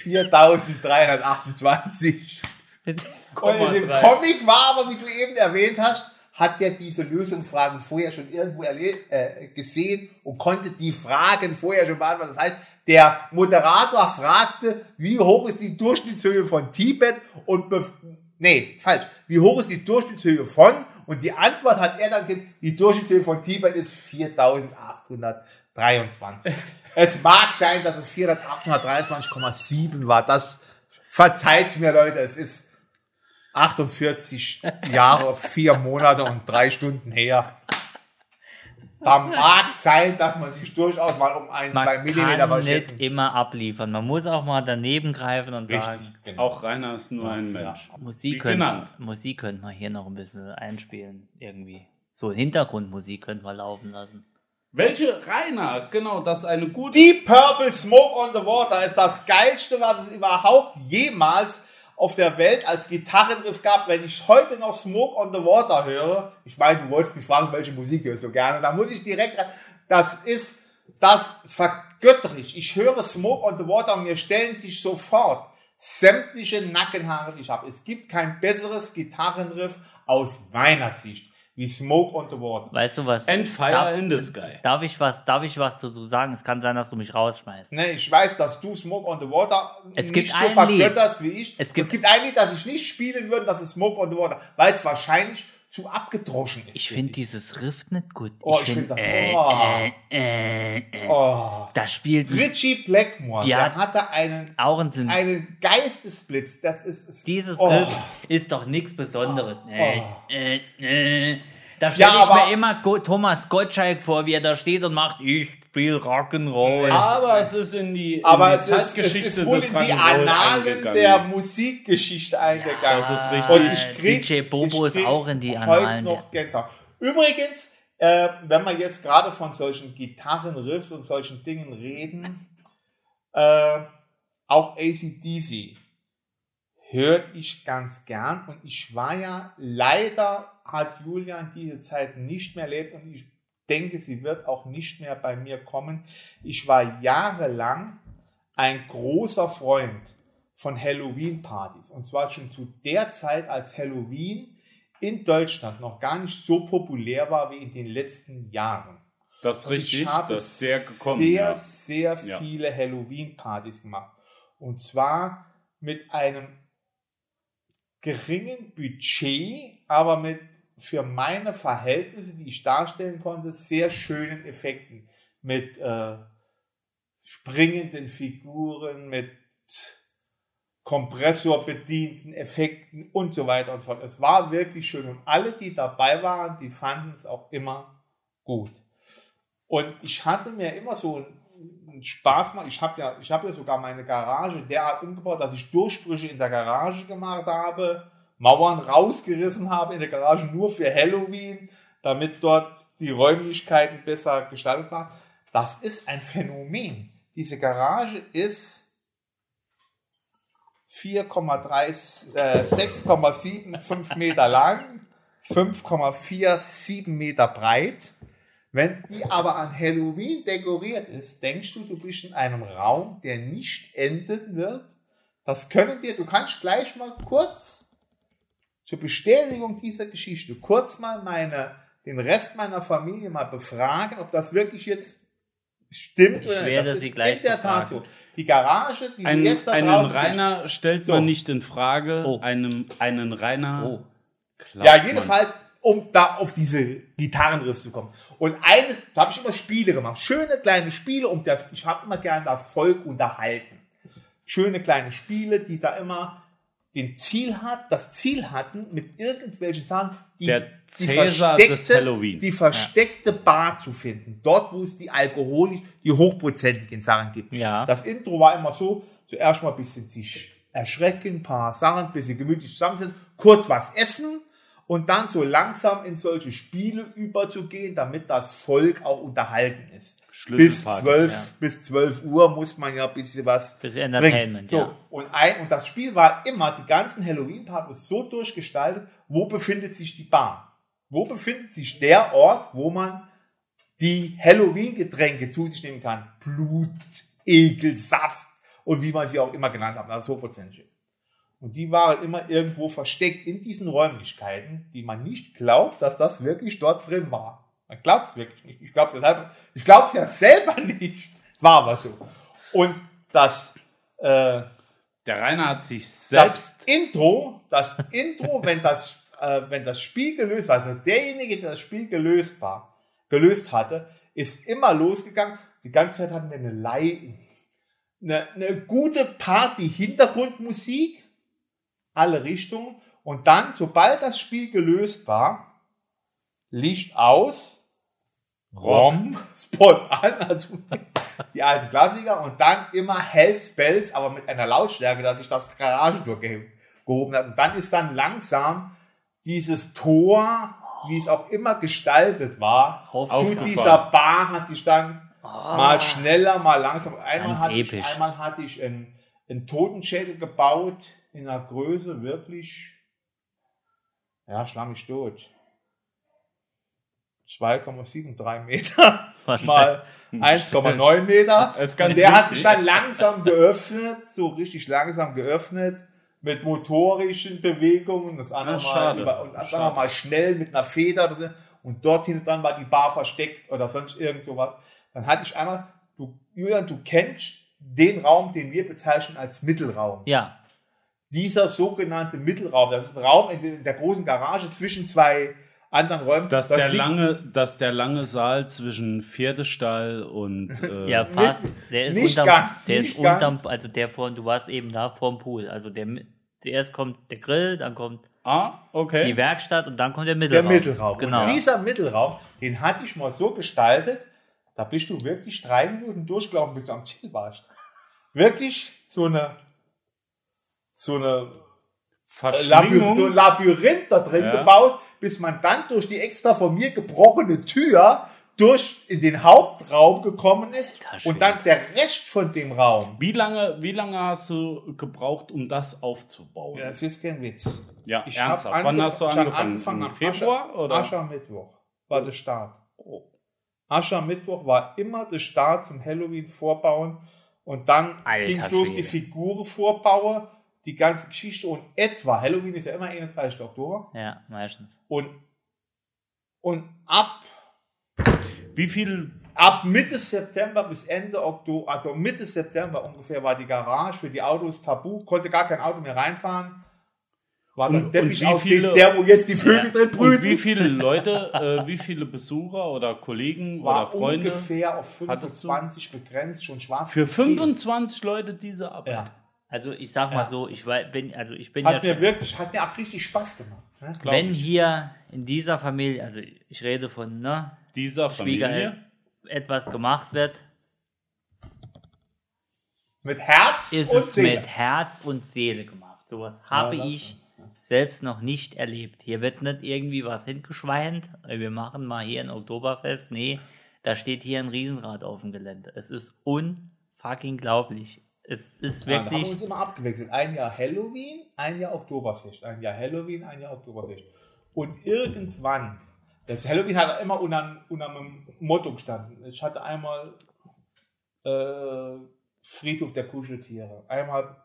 4328. Und in dem 3. Comic war aber, wie du eben erwähnt hast, hat der diese Lösungsfragen vorher schon irgendwo äh, gesehen und konnte die Fragen vorher schon beantworten. Das heißt, der Moderator fragte, wie hoch ist die Durchschnittshöhe von Tibet und nee, falsch. Wie hoch ist die Durchschnittshöhe von? Und die Antwort hat er dann gegeben, die Durchschnittshöhe von Tibet ist 4823. es mag sein, dass es 4823,7 war. Das verzeiht mir, Leute. Es ist 48 Jahre, vier Monate und drei Stunden her. Da mag sein, dass man sich durchaus mal um ein, zwei Man Millimeter kann nicht immer abliefern. Man muss auch mal daneben greifen und sagen, genau. Auch Rainer ist nur ein Mensch. Musik Wie könnte, genannt. Musik könnte man hier noch ein bisschen einspielen, irgendwie. So Hintergrundmusik könnte man laufen lassen. Welche Rainer? Genau, das ist eine gute. Deep Purple Smoke on the Water ist das geilste, was es überhaupt jemals auf der Welt als Gitarrenriff gab. Wenn ich heute noch Smoke on the Water höre, ich meine, du wolltest mich fragen, welche Musik hörst du gerne, da muss ich direkt, das ist, das vergöttere ich. Ich höre Smoke on the Water und mir stellen sich sofort sämtliche Nackenhaare, die ich habe. Es gibt kein besseres Gitarrenriff aus meiner Sicht wie Smoke on the Water. Weißt du was? And Fire darf, in the Sky. darf ich was, darf ich was dazu sagen? Es kann sein, dass du mich rausschmeißt. Ne, ich weiß, dass du Smoke on the Water Es nicht gibt so vergötterst wie ich. Es gibt- es gibt ein Lied, das ich nicht spielen würde, das ist Smoke on the Water, weil es wahrscheinlich zu abgedroschen ist. Ich finde dieses Riff nicht gut. Oh, ich find das- oh. äh, äh, oh. das spielt Richie Blackmore, Die der hat- hatte einen, auch einen Geistesblitz. Das ist, ist Dieses oh. Riff ist doch nichts Besonderes. Äh, äh, äh. Da Ja, stelle ich aber- mir immer Thomas Gottschalk vor, wie er da steht und macht, ich spiel Rock'n'Roll. Aber es ist in die, in Aber die es ist, es Zeitgeschichte ist wohl des in die Annalen eingegangen. der Musikgeschichte eingegangen. das ist richtig. Und ich krieg, DJ Bobo ich ist auch in die heute Annalen noch Gänsehaut. Übrigens, äh, wenn wir jetzt gerade von solchen Gitarrenriffs und solchen Dingen reden, äh, auch ACDC höre ich ganz gern und ich war ja, leider hat Julian diese Zeit nicht mehr erlebt und ich denke, sie wird auch nicht mehr bei mir kommen. Ich war jahrelang ein großer Freund von Halloween-Partys und zwar schon zu der Zeit, als Halloween in Deutschland noch gar nicht so populär war wie in den letzten Jahren. Das ist richtig, ich habe das sehr gekommen. sehr, ja. sehr Ja. viele Halloween-Partys gemacht. Und zwar mit einem geringen Budget, aber mit für meine Verhältnisse, die ich darstellen konnte, sehr schönen Effekten. Mit äh, springenden Figuren, mit kompressorbedienten Effekten und so weiter und so fort. Es war wirklich schön und alle, die dabei waren, die fanden es auch immer gut. Und ich hatte mir immer so einen, Spaß gemacht. Ich habe ja, ich habe ja sogar meine Garage derart umgebaut, dass ich Durchbrüche in der Garage gemacht habe, Mauern rausgerissen habe in der Garage nur für Halloween, damit dort die Räumlichkeiten besser gestaltet waren. Das ist ein Phänomen. Diese Garage ist 4,3, äh, 6,75 Meter lang, 5,47 Meter breit. Wenn die aber an Halloween dekoriert ist, denkst du, du bist in einem Raum, der nicht enden wird. Das können dir, du kannst gleich mal kurz zur Bestätigung dieser Geschichte kurz mal meine, den Rest meiner Familie mal befragen, ob das wirklich jetzt stimmt Ich oder nicht. werde Das sie ist gleich in der Tat so. Die Garage, die Ein, du jetzt da einen draußen Rainer stellt So. man nicht in Frage, Oh. einem, einen Rainer. Oh. Ja, man. jedenfalls, um da auf diese Gitarrenriffs zu kommen. Und eines, da habe ich immer Spiele gemacht. Schöne kleine Spiele, um das, ich habe immer gern das Volk unterhalten. Schöne kleine Spiele, die da immer den Ziel hat, das Ziel hatten, mit irgendwelchen Sachen die, die Halloween. die versteckte Bar zu finden. Dort, wo es die alkoholisch, die hochprozentigen Sachen gibt. Ja. Das Intro war immer so, zuerst mal ein bisschen sich erschrecken, ein paar Sachen, ein bisschen gemütlich zusammensetzen, kurz was essen und dann so langsam in solche Spiele überzugehen, damit das Volk auch unterhalten ist. Bis Schlüsselpartys, 12, ja. bis 12 Uhr muss man ja ein bisschen was bringen. Entertainment, So, ja. und, ein, und das Spiel war immer, die ganzen Halloween-Partys so durchgestaltet, wo befindet sich die Bar? Wo befindet sich der Ort, wo man die Halloween-Getränke zu sich nehmen kann? Blut, Ekel, Saft und wie man sie auch immer genannt hat, also hochprozentig. Und die waren immer irgendwo versteckt in diesen Räumlichkeiten, die man nicht glaubt, dass das wirklich dort drin war. Man glaubt es wirklich nicht. Ich glaube es ja, ich glaub's ja selber nicht. War aber so. Und das, äh, Der Rainer hat sich das selbst. Intro, das Intro, wenn das, äh, wenn das Spiel gelöst war, also derjenige, der das Spiel gelöst war, gelöst hatte, ist immer losgegangen. Die ganze Zeit hatten wir eine, Lei eine, eine gute Party-Hintergrundmusik, alle Richtungen. Und dann, sobald das Spiel gelöst war, Licht aus, Rom, Spot an, also die alten Klassiker. Und dann immer Hells Bells, aber mit einer Lautstärke, dass ich das Garagentor ge gehoben habe. Und dann ist dann langsam dieses Tor, wie es auch immer gestaltet war, zu dieser Bar hat sich dann mal schneller, mal langsam. Einmal Ganz hatte, ich, einmal hatte ich einen, einen Totenschädel gebaut in einer Größe wirklich, ja, schlag mich tot. 2,73 Meter mal 1,9 Meter. Und der hat sich dann langsam geöffnet, so richtig langsam geöffnet, mit motorischen Bewegungen, das andere, Ah, mal, über, und das andere mal schnell mit einer Feder. Und dort hinten dran war die Bar versteckt oder sonst irgend sowas. Dann hatte ich einmal, du, Julian, du kennst den Raum, den wir bezeichnen als Mittelraum Ja, dieser sogenannte Mittelraum, das ist ein Raum in, der- großen Garage zwischen zwei anderen Räumen. Dass der, lange, dass der lange Saal zwischen Pferdestall und äh, ja, fast. Der ist nicht unterm, ganz, der nicht ist ganz. unterm, also der von, du warst eben da vorm Pool. Also der, zuerst kommt der Grill, dann kommt Ah, okay. die Werkstatt und dann kommt der der Mittelraum. Mittelraum. Genau. Und dieser Mittelraum, den hatte ich mal so gestaltet, da bist du wirklich drei Minuten durchgelaufen, bis du am Ziel warst. Wirklich so eine, so eine Labyrinth, Verschlingung. so ein Labyrinth da drin Ja. gebaut, bis man dann durch die extra von mir gebrochene Tür durch in den Hauptraum gekommen ist und dann der Rest von dem Raum. Wie lange, wie lange hast du gebraucht, um das aufzubauen? Ja, das ist kein Witz. Ja, Ich ernsthaft. Wann hast du angefangen? angefangen Im Februar Ascher, oder? Aschermittwoch war der Start. Aschermittwoch war immer der Start zum Halloween-Vorbauen und dann ging es los, Schwede. die Figuren vorbauen, die ganze Geschichte und etwa, Halloween ist ja immer 31. Oktober Ja, meistens. und, und ab Wie viel? Ab Mitte September bis Ende Oktober, also Mitte September ungefähr, war die Garage für die Autos tabu, konnte gar kein Auto mehr reinfahren. War der Und- Teppich und aufgelegt, viele- der, wo jetzt die Vögel Ja. drin Und brüten, wie viele Leute, äh, wie viele Besucher oder Kollegen war oder Freunde? ungefähr auf hattest du? 25 begrenzt, schon schwarz. Für viel. 25 Leute diese Arbeit. Ja. Also ich sag mal Ja. so, ich bin, also ich bin Hat ja mir schon, wirklich, hat mir auch richtig Spaß gemacht. Ne? wenn ich. hier in dieser Familie, also ich rede von, ne, dieser Familie. Etwas gemacht wird, Mit Herz ist und es Seele. mit Herz und Seele gemacht. Sowas habe das ich selbst noch nicht erlebt. Hier wird nicht irgendwie was hingeschweint. Wir machen mal hier ein Oktoberfest. Nee, da steht hier ein Riesenrad auf dem Gelände. Es ist unfucking glaublich. Es ist Ja, da haben wir wirklich. uns immer abgewechselt. Ein Jahr Halloween, ein Jahr Oktoberfest. Ein Jahr Halloween, ein Jahr Oktoberfest. Und irgendwann, das Halloween hat immer unter, unter einem Motto gestanden. Ich hatte einmal äh, Friedhof der Kuscheltiere, einmal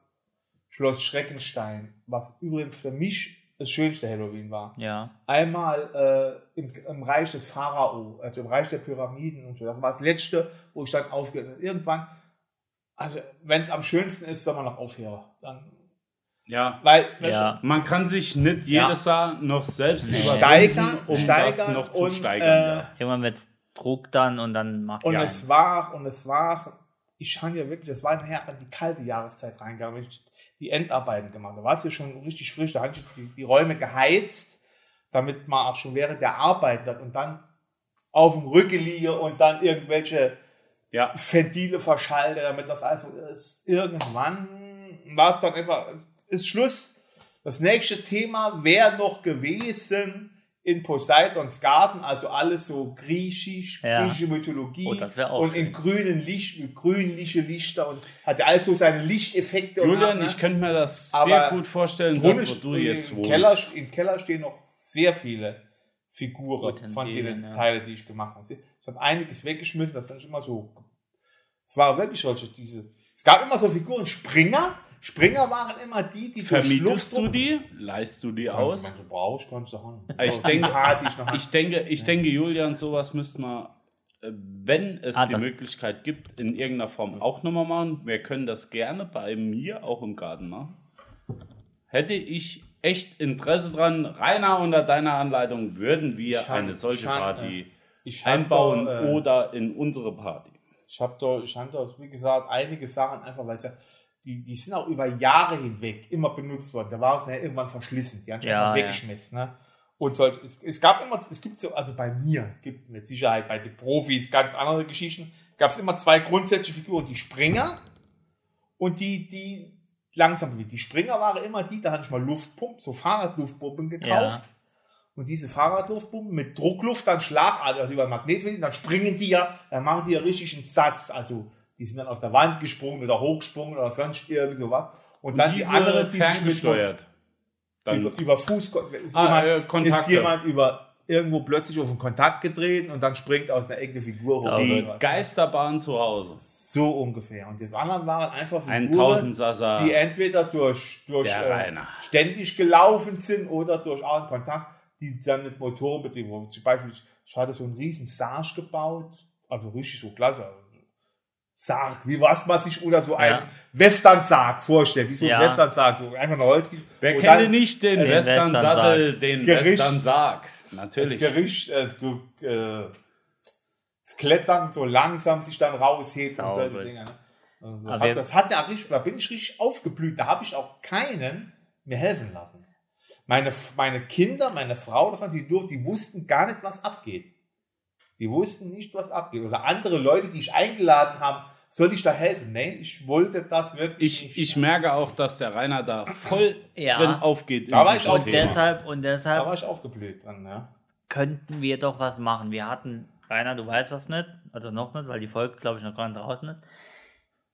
Schloss Schreckenstein, was übrigens für mich das schönste Halloween war. ja, Einmal äh, im, im Reich des Pharao, also im Reich der Pyramiden und so. Das war das letzte, wo ich dann aufgehört habe. Irgendwann, also wenn es am schönsten ist, soll man noch aufhören. Dann, Ja. weil, Ja. Man kann sich nicht jedes Jahr noch selbst steigern, um steigern das noch zu und, steigern. äh, ja. irgendwann wird Druck dann und dann macht Und ja es war, und es war, ich habe ja wirklich, das war nachher in die kalte Jahreszeit reingegangen, ich die Endarbeiten gemacht. Da war es ja schon richtig frisch, da hatte ich die, die Räume geheizt, damit man auch schon während der Arbeit hat und dann auf dem Rücken liege und dann irgendwelche ja. Ventile verschalte, damit das alles ist. Irgendwann war es dann einfach, ist Schluss. Das nächste Thema wäre noch gewesen in Poseidons Garten, also alles so griechisch, Ja. griechische Mythologie Oh, das wär auch und schön. in grünen Licht, grünliche Lichter und hatte alles so seine Lichteffekte. und Julian, ne? ich könnte mir das Aber sehr gut vorstellen, dort, wo du im jetzt wohnst. Keller, Im Keller stehen noch sehr viele Figuren von Utensilien, den ja. Teilen, die ich gemacht habe. Ich habe einiges weggeschmissen, das ist immer so. Es war wirklich solche, diese. Es gab immer so Figuren, Springer, Springer waren immer die, die Vermietest du die? Leihst du die aus? Wenn du brauchst, kannst du haben. Ich denke, ich denke, ich denke, Julian, sowas müsste man, äh, wenn es Ah, die Möglichkeit gibt, in irgendeiner Form auch nochmal machen. Wir können das gerne bei mir auch im Garten machen. Hätte ich echt Interesse dran, Rainer unter deiner Anleitung, würden wir Ich hab- eine solche hab, Party hab einbauen da, äh, oder in unsere Party. Ich habe da, ich hab da, wie gesagt, einige Sachen einfach, weil es ja, die, die sind auch über Jahre hinweg immer benutzt worden. Da war es ja irgendwann verschlissen. Die haben Ja, einfach ja. weggeschmissen. Ne? Und solch, es, es gab immer, es gibt so, also bei mir, es gibt mit Sicherheit bei den Profis ganz andere Geschichten, gab es immer zwei grundsätzliche Figuren, die Springer und die, die langsam. Die Springer waren immer die, da hatte ich mal Luftpumpen, so Fahrradluftpumpen gekauft. Ja. Und diese Fahrradluftpumpen mit Druckluft dann schlagartig, also über Magnetfeld, dann springen die ja, dann machen die ja richtig einen Satz. Also die sind dann aus der Wand gesprungen oder hochgesprungen oder sonst irgend sowas. Und dann die Diese andere, die sich. Dann, über, über Fuß ist, Ah, jemand, äh, ist jemand über irgendwo plötzlich auf den Kontakt getreten und dann springt aus einer Ecke Figur hoch. Die. Geisterbahn zu Hause. So ungefähr. Und das anderen waren einfach Ein Figuren, die entweder durch, durch äh, ständig gelaufen sind oder durch einen Kontakt, die dann mit Motoren betrieben wurden. Zum Beispiel, ich hatte so einen riesen Sarg gebaut, also richtig so klasse. Sarg, wie was man sich oder so einen Ja. Western-Sarg vorstellt, wie so ein Ja. Western-Sarg, so einfach eine Holz. Wer und kennt dann denn nicht den Western-Sattel, den Gericht. Western-Sarg? Das Natürlich. Gericht, äh, das, äh, das Klettern so langsam sich dann raushebt und solche Sauber. Dinge. Ne? Also, Aber hab, das hat ja richtig, da bin ich richtig aufgeblüht. Da habe ich auch keinen mir helfen lassen. Meine, meine Kinder, meine Frau, das waren die, durch, die wussten gar nicht, was abgeht. Die wussten nicht, was abgeht. Oder andere Leute, die ich eingeladen habe, soll ich da helfen? Nee, ich wollte das wirklich Ich, ich merke auch, dass der Rainer da voll Ja. drin aufgeht. Da war ich Und deshalb, und da deshalb war ich aufgeblüht dran, ja. könnten wir doch was machen. Wir hatten, Rainer, du weißt das nicht, also noch nicht, weil die Folge, glaube ich, noch gar nicht draußen ist.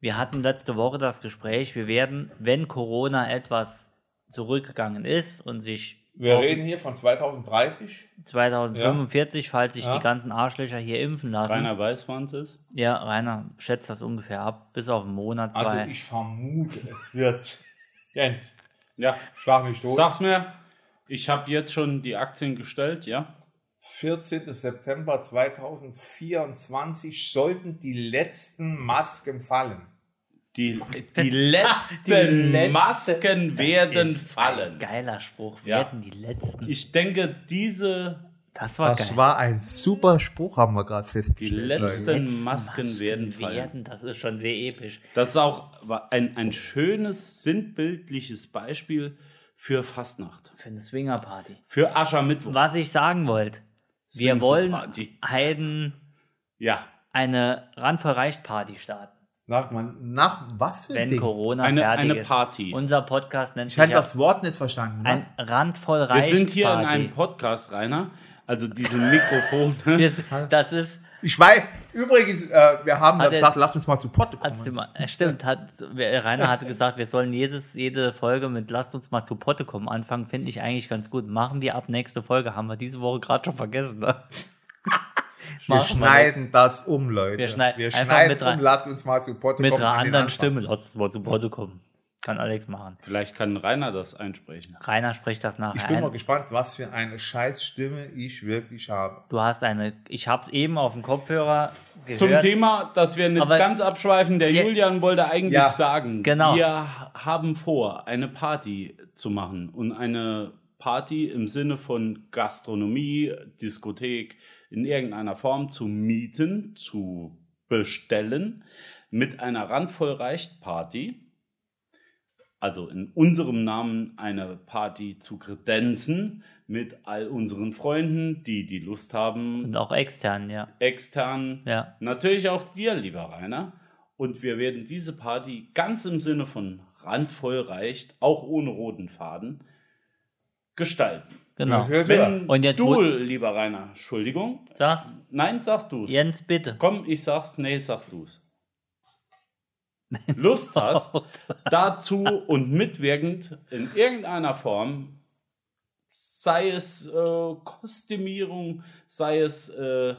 Wir hatten letzte Woche das Gespräch, wir werden, wenn Corona etwas zurückgegangen ist und sich Wir reden hier von 2030. 2045, falls sich Ja. die ganzen Arschlöcher hier impfen lassen. Rainer weiß, wann es ist. Ja, Rainer schätzt das ungefähr ab, bis auf einen Monat, zwei. Also ich vermute, es wird. Jens, Ja, schlag mich tot. sag's mir. Ich habe jetzt schon die Aktien gestellt, ja. 14. September 2024 sollten die letzten Masken fallen. Die, die letzten Die letzte- Masken werden fallen. Geiler Spruch, Ja. werden die letzten. Ich denke, diese, Das war geil. war ein super Spruch, haben wir gerade die festgestellt. letzten Letzten Masken, werden fallen. werden, Das ist schon sehr episch. Das ist auch ein, ein schönes, sinnbildliches Beispiel für Fastnacht. Für eine Swingerparty. Für Aschermittwoch. Was ich sagen wollte, wir wollen Party. Heiden Ja, eine Randverreicht-Party starten, Nach, man, nach was für ein wenn Ding? Corona Eine- fertig eine ist. Party. Unser Podcast nennt Ich sich hatte ja das Wort nicht verstanden. ein Was? randvoll wir reich sind hier in Party. einem Podcast, Rainer. Also diese Mikrofone. Wir- Das ist, Ich weiß, übrigens, äh, wir haben Hat er- gesagt, lasst uns mal zu Potte kommen. mal, äh, stimmt, hat, Rainer hatte gesagt, wir sollen jedes, jede Folge mit Lasst uns mal zu Potte kommen anfangen, finde ich eigentlich ganz gut. Machen wir ab nächste Folge, haben wir diese Woche gerade schon vergessen. Ne? Wir schneiden das um, Leute. Wir schneiden- wir einfach schneiden mit rein- um, lasst uns mal zu Potte Mit kommen. einer an den anderen Anfang. Stimme, lasst uns mal zu Potte kommen. Kann Alex machen. Vielleicht kann Rainer das einsprechen. Rainer spricht das nachher Ich bin mal ein. gespannt, was für eine Scheißstimme ich wirklich habe. Du hast eine, ich hab's eben auf dem Kopfhörer gehört. Zum Thema, dass wir nicht Aber- ganz abschweifen, der. Julian wollte eigentlich Ja, sagen, genau. wir haben vor, eine Party zu machen. Und eine Party im Sinne von Gastronomie, Diskothek in irgendeiner Form zu mieten, zu bestellen, mit einer randvoll reicht Party. Also in unserem Namen eine Party zu kredenzen mit all unseren Freunden, die die Lust haben, Und auch extern, ja. extern. Ja. Natürlich auch dir, lieber Rainer. Und wir werden diese Party ganz im Sinne von randvoll reicht, auch ohne roten Faden, gestalten. Genau. Wenn Und jetzt du, lieber Rainer, Entschuldigung, Sag's. nein, sagst du's. Jens, bitte. Komm, ich sag's, nee, sagst du's. Lust hast dazu und mitwirkend in irgendeiner Form, sei es äh, Kostümierung, sei es äh,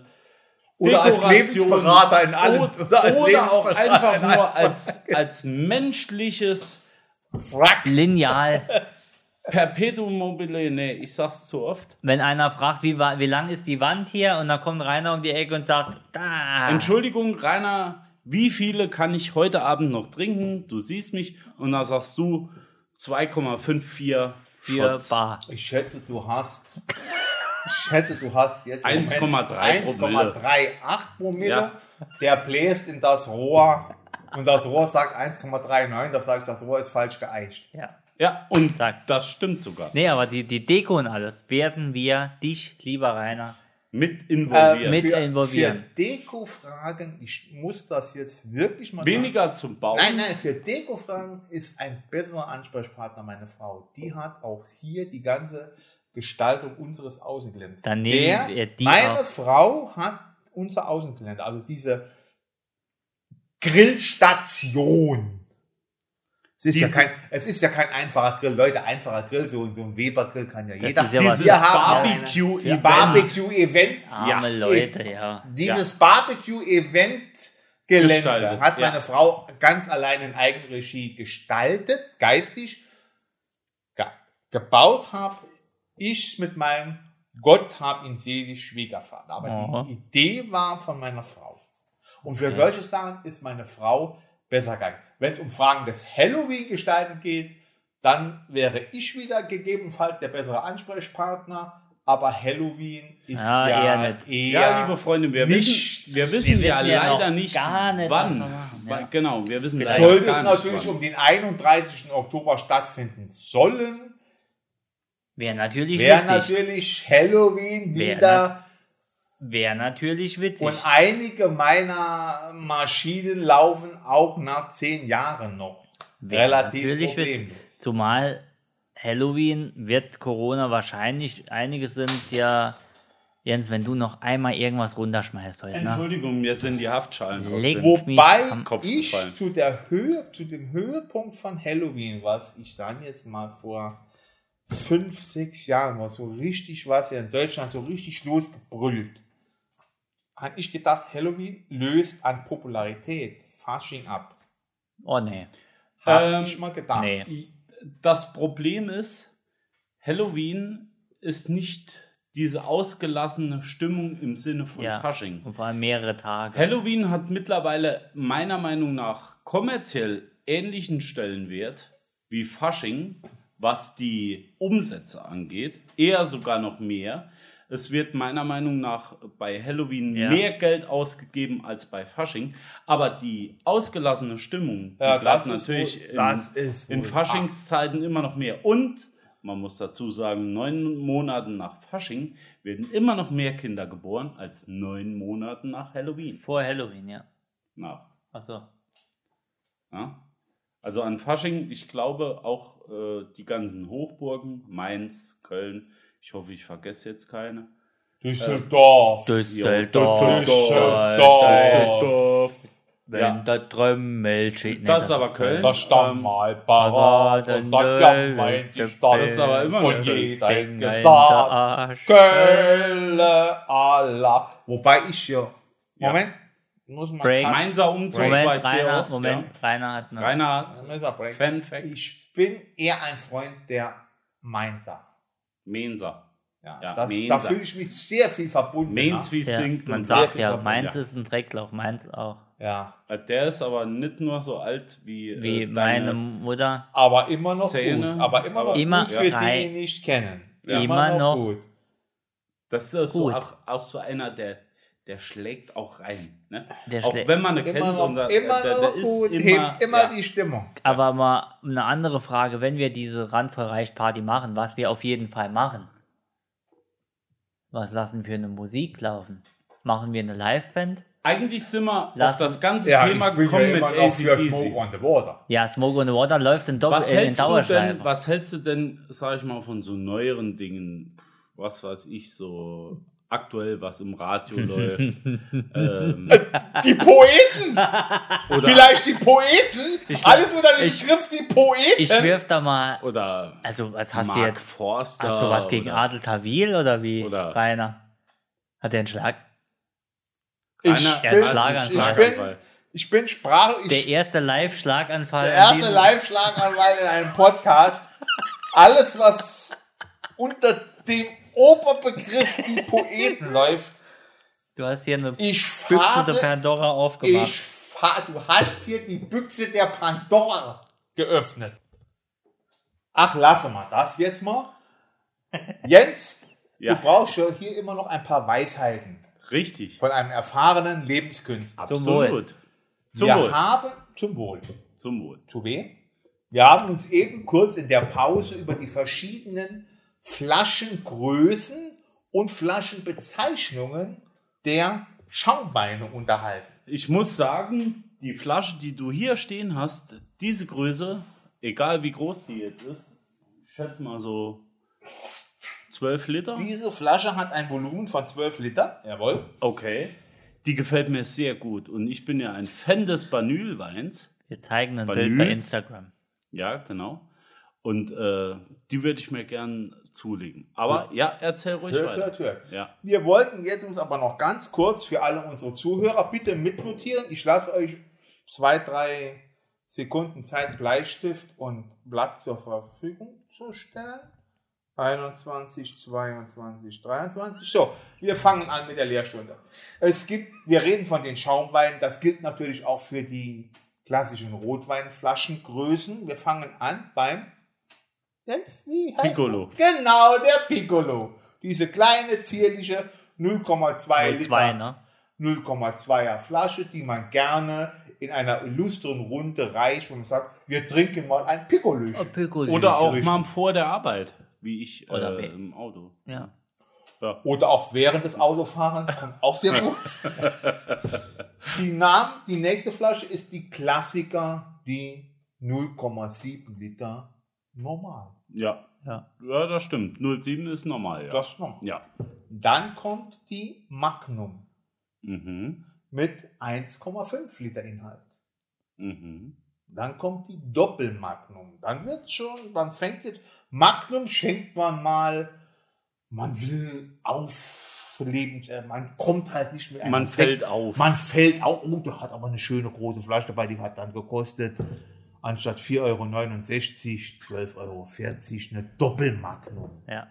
Oder als Lebensberater in allem. Oder, Oder als oder auch einfach in nur als, als menschliches Frack. Lineal. Perpetuum mobile, nee, ich sag's zu oft. Wenn einer fragt, wie, wie lang ist die Wand hier, und dann kommt Rainer um die Ecke und sagt, da. Entschuldigung, Rainer, wie viele kann ich heute Abend noch trinken? Du siehst mich und dann sagst du 2,54 Für Shots. Bar. Ich schätze, du hast. Ich schätze, du hast jetzt im 1,3 Moment Promille. 1,38 Promille. Ja. Der bläst in das Rohr und das Rohr sagt 1,39. Das sagt, das Rohr ist falsch geeicht. Ja. Ja, und Sag. das stimmt sogar. Nee, aber die, die Deko und alles werden wir dich, lieber Rainer, Mit involviert. Äh, Mit für, involvieren. Für Deko-Fragen, ich muss das jetzt wirklich mal Weniger zum Bauen. Nein, nein, für Deko-Fragen ist ein besserer Ansprechpartner meine Frau. Die hat auch hier die ganze Gestaltung unseres Außengeländes. Dann nehmen Der- wir die meine auch. Frau hat unser Außengelände, also diese Grillstation. Es ist, ja Diese- kein, es ist ja kein einfacher Grill. Leute, einfacher Grill, so, so ein Weber-Grill kann ja jeder. ist ja was- Dieses Wir haben Barbecue-Event. Barbecue-Event. arme Leute, ja. Dieses Barbecue-Event-Gelände Gestaltet, hat meine ja. Frau ganz allein in Eigenregie gestaltet, geistig ge gebaut habe ich mit meinem Gott hab ihn selig Schwiegervater. Aber Aha. die Idee war von meiner Frau. Und für solche Sachen ist meine Frau besser geeignet. Wenn es um Fragen des Halloween-Gestalten geht, dann wäre ich wieder gegebenenfalls der bessere Ansprechpartner. Aber Halloween ist Ja, ja, eher nicht. eher Ja, liebe Freunde, wir nicht- wissen, wir wissen wir ja wissen ja leider nicht, gar nicht, wann. machen, ja. Genau, wir wissen leider sollte gar es natürlich wann. um den 31. Oktober stattfinden sollen, Wäre natürlich witzig. natürlich Halloween Wär wieder Wäre natürlich witzig. und einige meiner Maschinen laufen auch nach zehn Jahren noch Wär relativ natürlich problemlos. witzig. Zumal Halloween wird Corona wahrscheinlich, einige sind ja, Jens, wenn du noch einmal irgendwas runterschmeißt heute, ne? Entschuldigung, mir sind die Haftschalen aus Leg- Wobei ich zu der Höhe, zu dem Höhepunkt von Halloween, was ich dann jetzt mal vor fünf, sechs Jahren war, so richtig was ja in Deutschland so richtig losgebrüllt. Habe ich gedacht, Halloween löst an Popularität Fasching ab. Oh nee. Habe Ähm, ich mal gedacht. Nee. Das Problem ist, Halloween ist nicht diese ausgelassene Stimmung im Sinne von Ja. Fasching. Und vor allem mehrere Tage. Halloween hat mittlerweile meiner Meinung nach kommerziell ähnlichen Stellenwert wie Fasching, was die Umsätze angeht, eher sogar noch mehr. Es wird meiner Meinung nach bei Halloween Ja. mehr Geld ausgegeben als bei Fasching, aber die ausgelassene Stimmung, die Ja, bleibt das ist natürlich wohl- in, das ist in Faschingszeiten immer noch mehr. Und man muss dazu sagen, neun Monaten nach Fasching werden immer noch mehr Kinder geboren als neun Monaten nach Halloween. Vor Halloween, ja. Nach. Achso. Ja? Also an Fasching, ich glaube auch äh, die ganzen Hochburgen, Mainz, Köln, ich hoffe, ich vergesse jetzt keine. Düsseldorf. Düsseldorf. Düsseldorf. Wenn Ja. der Trömmel steht. Nee, Das ist aber Köln. Da stand mal Parat und die Stadt. Das ist aber immer noch und Köln. jeder hat gesagt. Kölle Allah. Wobei ich hier, Ja. Moment, muss man Break. Mainzer Umzug Moment, Rainer, oft. Moment, Ja. Rainer hat eine. Rainer Da hat. Fan Fact. Ich bin eher ein Freund der Mainzer. Mainzer. Ja, Ja, das, da fühle ich mich sehr viel verbunden. Mainz wie Ja, singt man sagt viel ja, verbunden, Mainz ja. ist ein Dreckloch, Mainz auch. ja. Der ist aber nicht nur so alt wie, Wie äh, meine Mutter. Aber immer noch Zähne. gut. Aber immer noch Immer gut für die, die ihn nicht kennen. Immer noch. gut. Das ist so Gut. auch, auch so einer, der, der schlägt auch rein. Ne? Der auch wenn man ihn kennt Immer noch, und der, immer der, der ist gut. immer, Hebt immer ja. die Stimmung. Aber mal eine andere Frage, wenn wir diese Randvollreicht-Party machen, was wir auf jeden Fall machen. Was lassen wir eine Musik laufen? Machen wir eine Liveband? Eigentlich sind wir Lass auf das ganze Ja, Thema gekommen mit für Smoke ACDC. on the Water. Ja, Smoke on the Water läuft in, Dopp Was in, in hältst, du Dauerschleife. denn, was hältst du denn, sag ich mal, von so neueren Dingen? Was weiß ich, so aktuell, was im Radio läuft? ähm, Die Poeten! oder, Vielleicht die Poeten! Alles unter dem ich- Begriff die Poeten! Ich wirf da mal. oder Also, was hast Mark du jetzt? Forster. Hast du was gegen oder, Adel Tawil oder wie? Oder- Rainer? Hat der einen Schlag? Ich Einer- bin, Schlaganfall. ich bin. Ich bin sprachlos. Der Ich, erste Live-Schlaganfall. der erste Live-Schlaganfall in einem Podcast. Alles, was unter dem Oberbegriff die Poeten läuft. Du hast hier eine Ich Büchse fahre, der Pandora aufgemacht. ich fahr, du hast hier die Büchse der Pandora geöffnet. Ach, lasse mal das jetzt mal. Jens, Ja. du brauchst schon hier immer noch ein paar Weisheiten Richtig. von einem erfahrenen Lebenskünstler. Zum Wohl. Absolut. Zum Wir Wohl. haben zum Wohl. Zum Wohl. Zu wem? Wir haben uns eben kurz in der Pause über die verschiedenen Flaschengrößen und Flaschenbezeichnungen der Schaumweine unterhalten. Ich muss sagen, die Flasche, die du hier stehen hast, diese Größe, egal wie groß die jetzt ist, ich schätze mal so 12 Liter. Diese Flasche hat ein Volumen von 12 Liter. Jawohl. Okay. Die gefällt mir sehr gut. Und ich bin ja ein Fan des Banylweins. Wir zeigen ein Bei Bild bei? Instagram. Ja, genau. Und äh, die würde ich mir gern zulegen. Aber ja, erzähl ruhig Hört, weiter. hört, hört. Ja. Wir wollten jetzt uns aber noch ganz kurz für alle unsere Zuhörer bitte mitnotieren. Ich lasse euch zwei, drei Sekunden Zeit, Bleistift und Blatt zur Verfügung zu stellen. 21, 22, 23. So, wir fangen an mit der Lehrstunde. Es gibt, wir reden von den Schaumweinen, das gilt natürlich auch für die klassischen Rotweinflaschengrößen. Wir fangen an beim Jens, wie heißt Piccolo. der? Genau, der Piccolo. Diese kleine, zierliche 0,2 Liter, ne? 0,2er Flasche, die man gerne in einer illustren Runde reicht, wo man sagt, wir trinken mal ein Piccolo. Oder auch richtig. mal vor der Arbeit, wie ich Oder äh, im Auto. Ja. Oder auch während des Autofahrens, kommt auch sehr gut. die Namen, die nächste Flasche ist die Klassiker, die 0,7 Liter normal. Ja. Ja. Ja, das stimmt. 07 ist normal, ja. Das ist normal. ja. Dann kommt die Magnum Mhm. mit 1,5 Liter Inhalt. Mhm. Dann kommt die Doppelmagnum. Dann wird schon, dann fängt jetzt, Magnum schenkt man mal, man will aufleben, äh, man kommt halt nicht mit einem Man fällt auf. Man fällt auf, oh, der hat aber eine schöne große Flasche dabei, die hat dann gekostet, anstatt 4,69 Euro, 12,40 Euro, eine Doppelmagnum. Ja.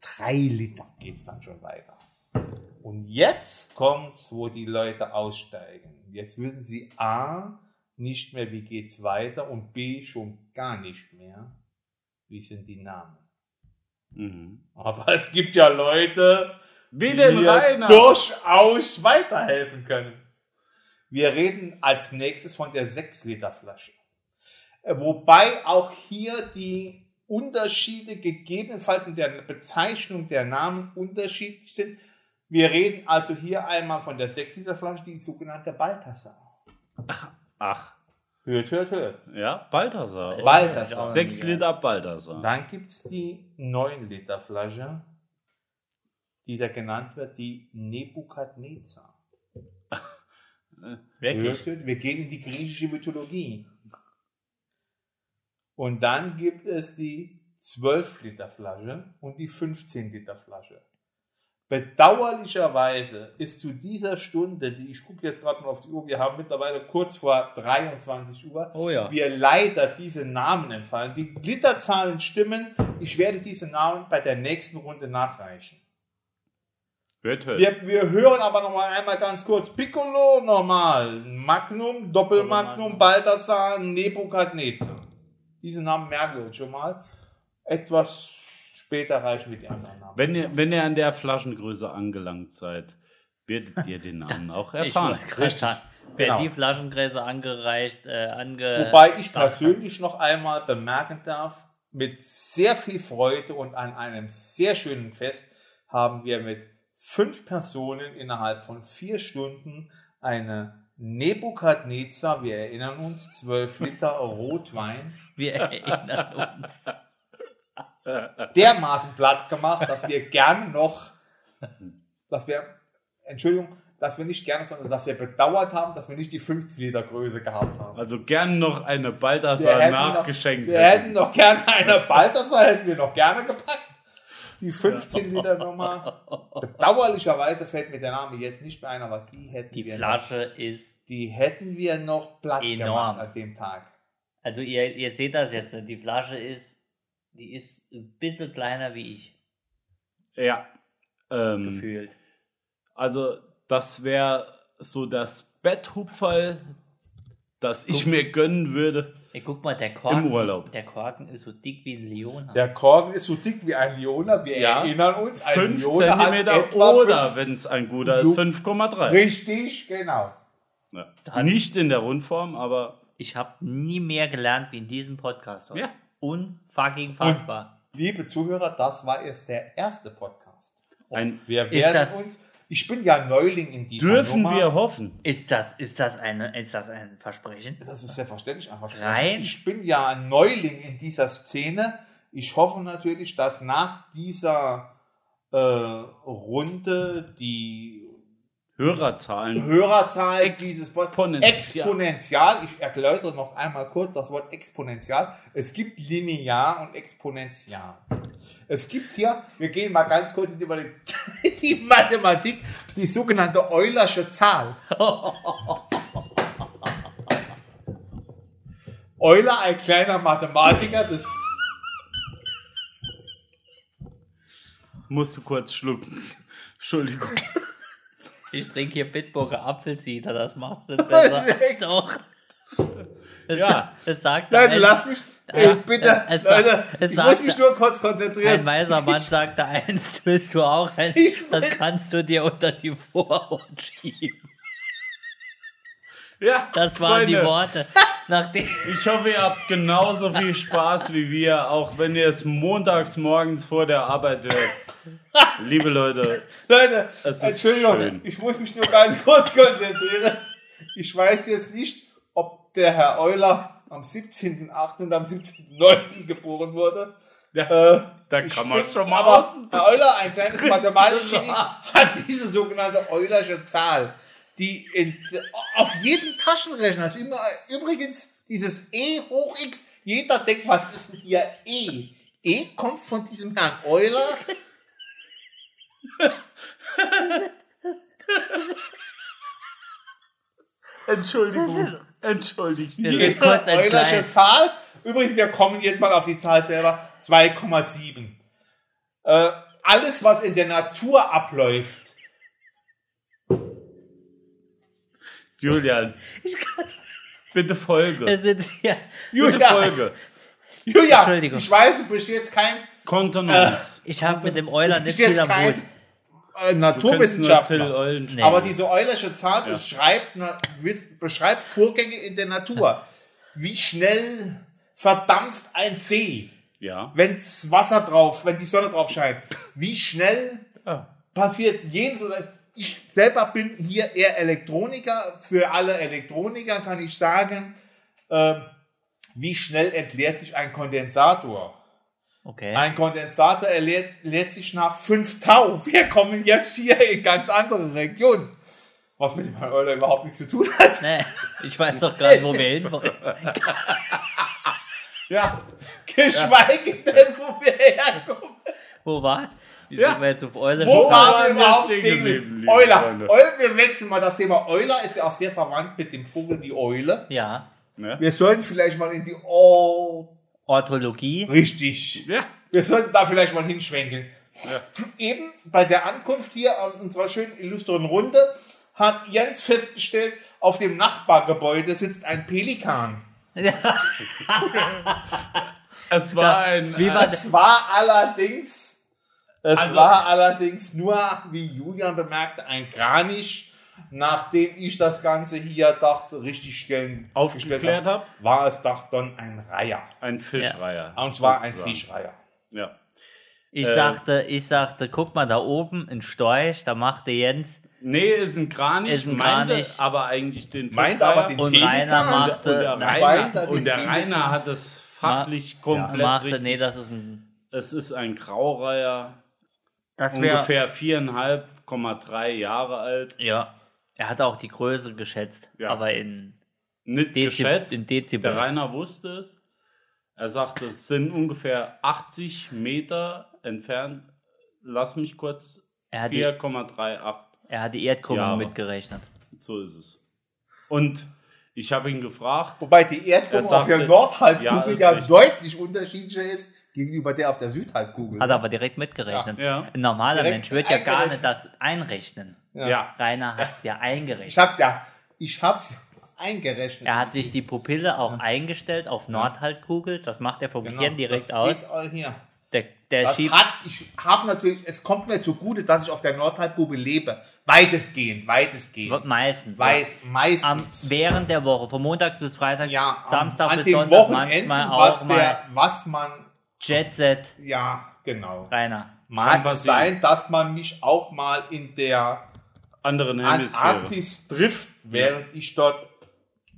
Drei Liter geht's dann schon weiter. Und jetzt kommt's, wo die Leute aussteigen. Jetzt wissen sie A, nicht mehr, wie geht's weiter und B, schon gar nicht mehr, wie sind die Namen. Mhm. Aber es gibt ja Leute, Wie mir Rainer? durchaus weiterhelfen können. Wir reden als nächstes von der 6-Liter-Flasche. Äh, Wobei auch hier die Unterschiede gegebenenfalls in der Bezeichnung der Namen unterschiedlich sind. Wir reden also hier einmal von der 6-Liter-Flasche, die sogenannte Balthasar. Ach, Hört, hört, hört. ja, Balthasar. Balthasar. 6 Liter Balthasar. Dann gibt es die 9-Liter-Flasche, die da genannt wird, die Nebukadnezar. Wirklich. Hört, hört, Wir gehen in die griechische Mythologie. Und dann gibt es die 12-Liter-Flasche und die 15-Liter-Flasche. Bedauerlicherweise ist zu dieser Stunde, die ich gucke jetzt gerade mal auf die Uhr, wir haben mittlerweile kurz vor 23 Uhr, Oh ja. wir leider diese Namen entfallen. Die Literzahlen stimmen. Ich werde diese Namen bei der nächsten Runde nachreichen. Hört. Wir, wir hören aber noch mal einmal ganz kurz. Piccolo normal, Magnum, Doppelmagnum, Doppelmagnum. Balthasar, Nebukadnezar. Diese Namen merken wir uns schon mal. Etwas später reichen wir die anderen Namen. Wenn ihr, wenn ihr an der Flaschengröße angelangt seid, werdet ihr den Namen auch Ich erfahren. sagen, wer Genau. die Flaschengräser angereicht, äh, ange... Wobei ich persönlich noch einmal bemerken darf, mit sehr viel Freude und an einem sehr schönen Fest haben wir mit fünf Personen innerhalb von vier Stunden eine Nebukadnezar, wir erinnern uns, 12 Liter Rotwein, Wir erinnern uns. dermaßen platt gemacht, dass wir gerne noch, dass wir, Entschuldigung, dass wir nicht gerne, sondern dass wir bedauert haben, dass wir nicht die 15 Liter Größe gehabt haben. Also gern noch eine hätten nachgeschenkt. Noch, wir hätten noch gerne eine Balthasar, hätten wir noch gerne gepackt. Die 15 Liter Nummer. Bedauerlicherweise fällt mir der Name jetzt nicht mehr ein, aber die hätten Die wir Flasche ist die hätten wir noch platt Enorm. gemacht an dem Tag. Also ihr, ihr seht das jetzt, ne? die Flasche ist, die ist ein bisschen kleiner wie ich, Ja. Ähm, gefühlt. also, das wäre so das Betthupferl, das ich mir gönnen würde. Ey, guck mal, der Korken, Im Urlaub. der Korken ist so dick wie ein Leon. Der Korken ist so dick wie ein Leona. Wir Ja. erinnern uns, ein 5 Leona hat cm oder, wenn es ein guter ist, Lu- 5,3. Richtig, genau. Ja. Nicht in der Rundform, aber Ich habe nie mehr gelernt wie in diesem Podcast heute. Ja. Unfucking fassbar. Liebe Zuhörer, das war jetzt der erste Podcast. ein, Wir werden das- uns, ich bin ja Neuling in dieser dürfen Nummer. wir hoffen. Ist das, ist das eine, ist das ein Versprechen? Das ist selbstverständlich einfach Spaß. Rein? Ich bin ja ein Neuling in dieser Szene. Ich hoffe natürlich, dass nach dieser äh, Runde die Hörerzahlen. Hörerzahl dieses Wort Exponential. exponential. Ich erläutere noch einmal kurz das Wort exponential. Es gibt linear und exponential. Es gibt hier, wir gehen mal ganz kurz in die, die Mathematik, die sogenannte Eulersche Zahl. Euler, ein kleiner Mathematiker, das Musst du kurz schlucken. Entschuldigung. Ich trinke hier Bitburger Apfelcider, das macht's nicht besser. Doch. Es, Ja. es sagt Leute, ein, lass mich, ey, bitte, es Leute, es ich sagt- muss mich nur kurz ein konzentrieren. weiser Mann sagte eins, willst du auch eins? Ich Das kannst du dir unter die Vorhaut schieben. Ja, Das waren die Freunde, Worte. Nachdem, Ich hoffe, ihr habt genauso viel Spaß wie wir, auch wenn ihr es montags morgens vor der Arbeit hört. Liebe Leute, Leute, Es ist Entschuldigung, schön. ich muss mich nur ganz kurz konzentrieren. Ich weiß jetzt nicht, ob der Herr Euler am 17.8. und am 17.9. geboren wurde. ja, Äh, da kann man schon mal aber aus. Herr Euler, ein kleines Mathematiker, hat diese sogenannte Eulersche Zahl, die in, auf jedem Taschenrechner ist immer, übrigens dieses E hoch x, jeder denkt, was ist denn hier E? E kommt von diesem Herrn Euler. Entschuldigung, entschuldigt kurz Eulersche. Zahl. Übrigens, wir kommen jetzt mal auf die Zahl selber. 2,7. Äh, alles, was in der Natur abläuft, Julian, bitte Folge. Hier. Bitte Julian. Folge. Julia, Entschuldigung. ich weiß, du bestehst kein Kontenance. Ich habe mit dem Euler nicht bist viel jetzt am kein Hut. äh, Du kennst nur Till Naturwissenschaftler. Eulen. Nee. Aber diese Eulersche Zahl beschreibt, na, wiss- beschreibt Vorgänge in der Natur. Wie schnell verdampft ein See, Ja. wenn's Wasser drauf, wenn die Sonne drauf scheint. Wie schnell Ah. passiert jenes oder ich selber bin hier eher Elektroniker. Für alle Elektroniker kann ich sagen, ähm, wie schnell entleert sich ein Kondensator? Okay. Ein Kondensator erleert, leert sich nach 5 Tau. Wir kommen jetzt hier in ganz andere Regionen. Was mit dem Euler überhaupt nichts zu tun hat. Nee, ich weiß doch gerade, wo wir hin wollen. Ja. Geschweige denn, wo wir herkommen. Wo war? Wie Ja. sind wir jetzt auf Euler? Wo waren wir überhaupt stehen geblieben, geblieben? liebe Euler. Euler. Wir wechseln mal das Thema. Euler ist ja auch sehr verwandt mit dem Vogel, die Eule. Ja. Ne? Wir sollten vielleicht mal in die Oh, Orthologie. richtig. Ja. Wir sollten da vielleicht mal hinschwenken. Eben bei der Ankunft hier an unserer schönen illustren Runde hat Jens festgestellt, auf dem Nachbargebäude sitzt ein Pelikan. Es war ein. Wie war Es war allerdings, es Also- war allerdings nur, wie Julian bemerkte, ein Kranich. Nachdem ich das Ganze hier dachte, richtig stellen, Aufgeklärt gestellt hab. war es doch dann ein Reiher. ein Fischreiher. Und zwar ein. Fischreiher. Ja. Ich Äh, sagte, ich sagte, guck mal da oben, ein Storch, da machte Jens Nee, ist ein Kranich, Ist ein meinte Kranich. aber eigentlich den Meint Fischreiher. aber den und? Rainer und machte, der, na, Weiter Rainer, und der. Rainer hat es fachlich komplett machte, richtig. nee, das ist ein, es ist ein Graureiher, das wäre, ungefähr viereinhalb, Komma drei Jahre alt. ja, er hatte auch die Größe geschätzt, Ja. aber in, Nicht Dezi- geschätzt. in Dezibel. Der Rainer wusste es. Er sagte, es sind ungefähr 80 Meter entfernt. Lass mich kurz. er hat die, 4,38. er hat die Erdkrümmung Jahre. mitgerechnet. So ist es. Und ich habe ihn gefragt, Wobei die Erdkugel Er auf der Nordhalbkugel Ja, ja, deutlich unterschiedlicher ist gegenüber der auf der Südhalbkugel. Hat er aber direkt mitgerechnet. Ja. Ja. Ein normaler Direkt Mensch wird ja gar nicht das einrechnen. ja, Rainer hat es ja Ich eingerechnet. hab ja, ich hab's eingerechnet. Er hat sich die Pupille auch eingestellt auf Nordhalbkugel. Das macht er vom Genau, Gehirn direkt das aus. geht all hier. Der, der Das schiebt. hat, ich habe natürlich, es kommt mir zugute, dass ich auf der Nordhalbkugel lebe. Weitestgehend, weitestgehend. Meistens. Weiß, Am, meistens. während der Woche, von Montags bis Freitag, ja, am- Samstag bis Sonntag, Wochenenden, manchmal auch was, mal der, was man, Jet Set. ja, genau. Rainer. Mag passieren. sein, dass man mich auch mal in der anderen Hemisphäre. Antarktis trifft, während ich dort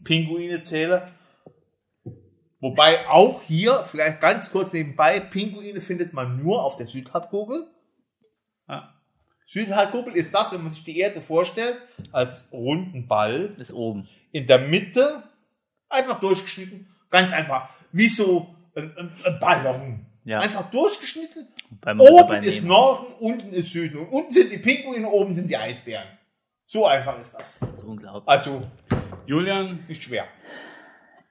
Pinguine zähle. Wobei auch hier, vielleicht ganz kurz nebenbei, Pinguine findet man nur auf der Südhalbkugel. Ja. Südhalbkugel ist das, wenn man sich die Erde vorstellt, als runden Ball. Bis oben. In der Mitte einfach durchgeschnitten. Ganz einfach. Wie so ein, ein, ein Ballon. Ja. Einfach durchgeschnitten. Oben ist. Norden, unten ist Süden. Und unten sind die Pinguine, oben sind die Eisbären. So einfach ist das. Das ist unglaublich. Also Julian, nicht schwer.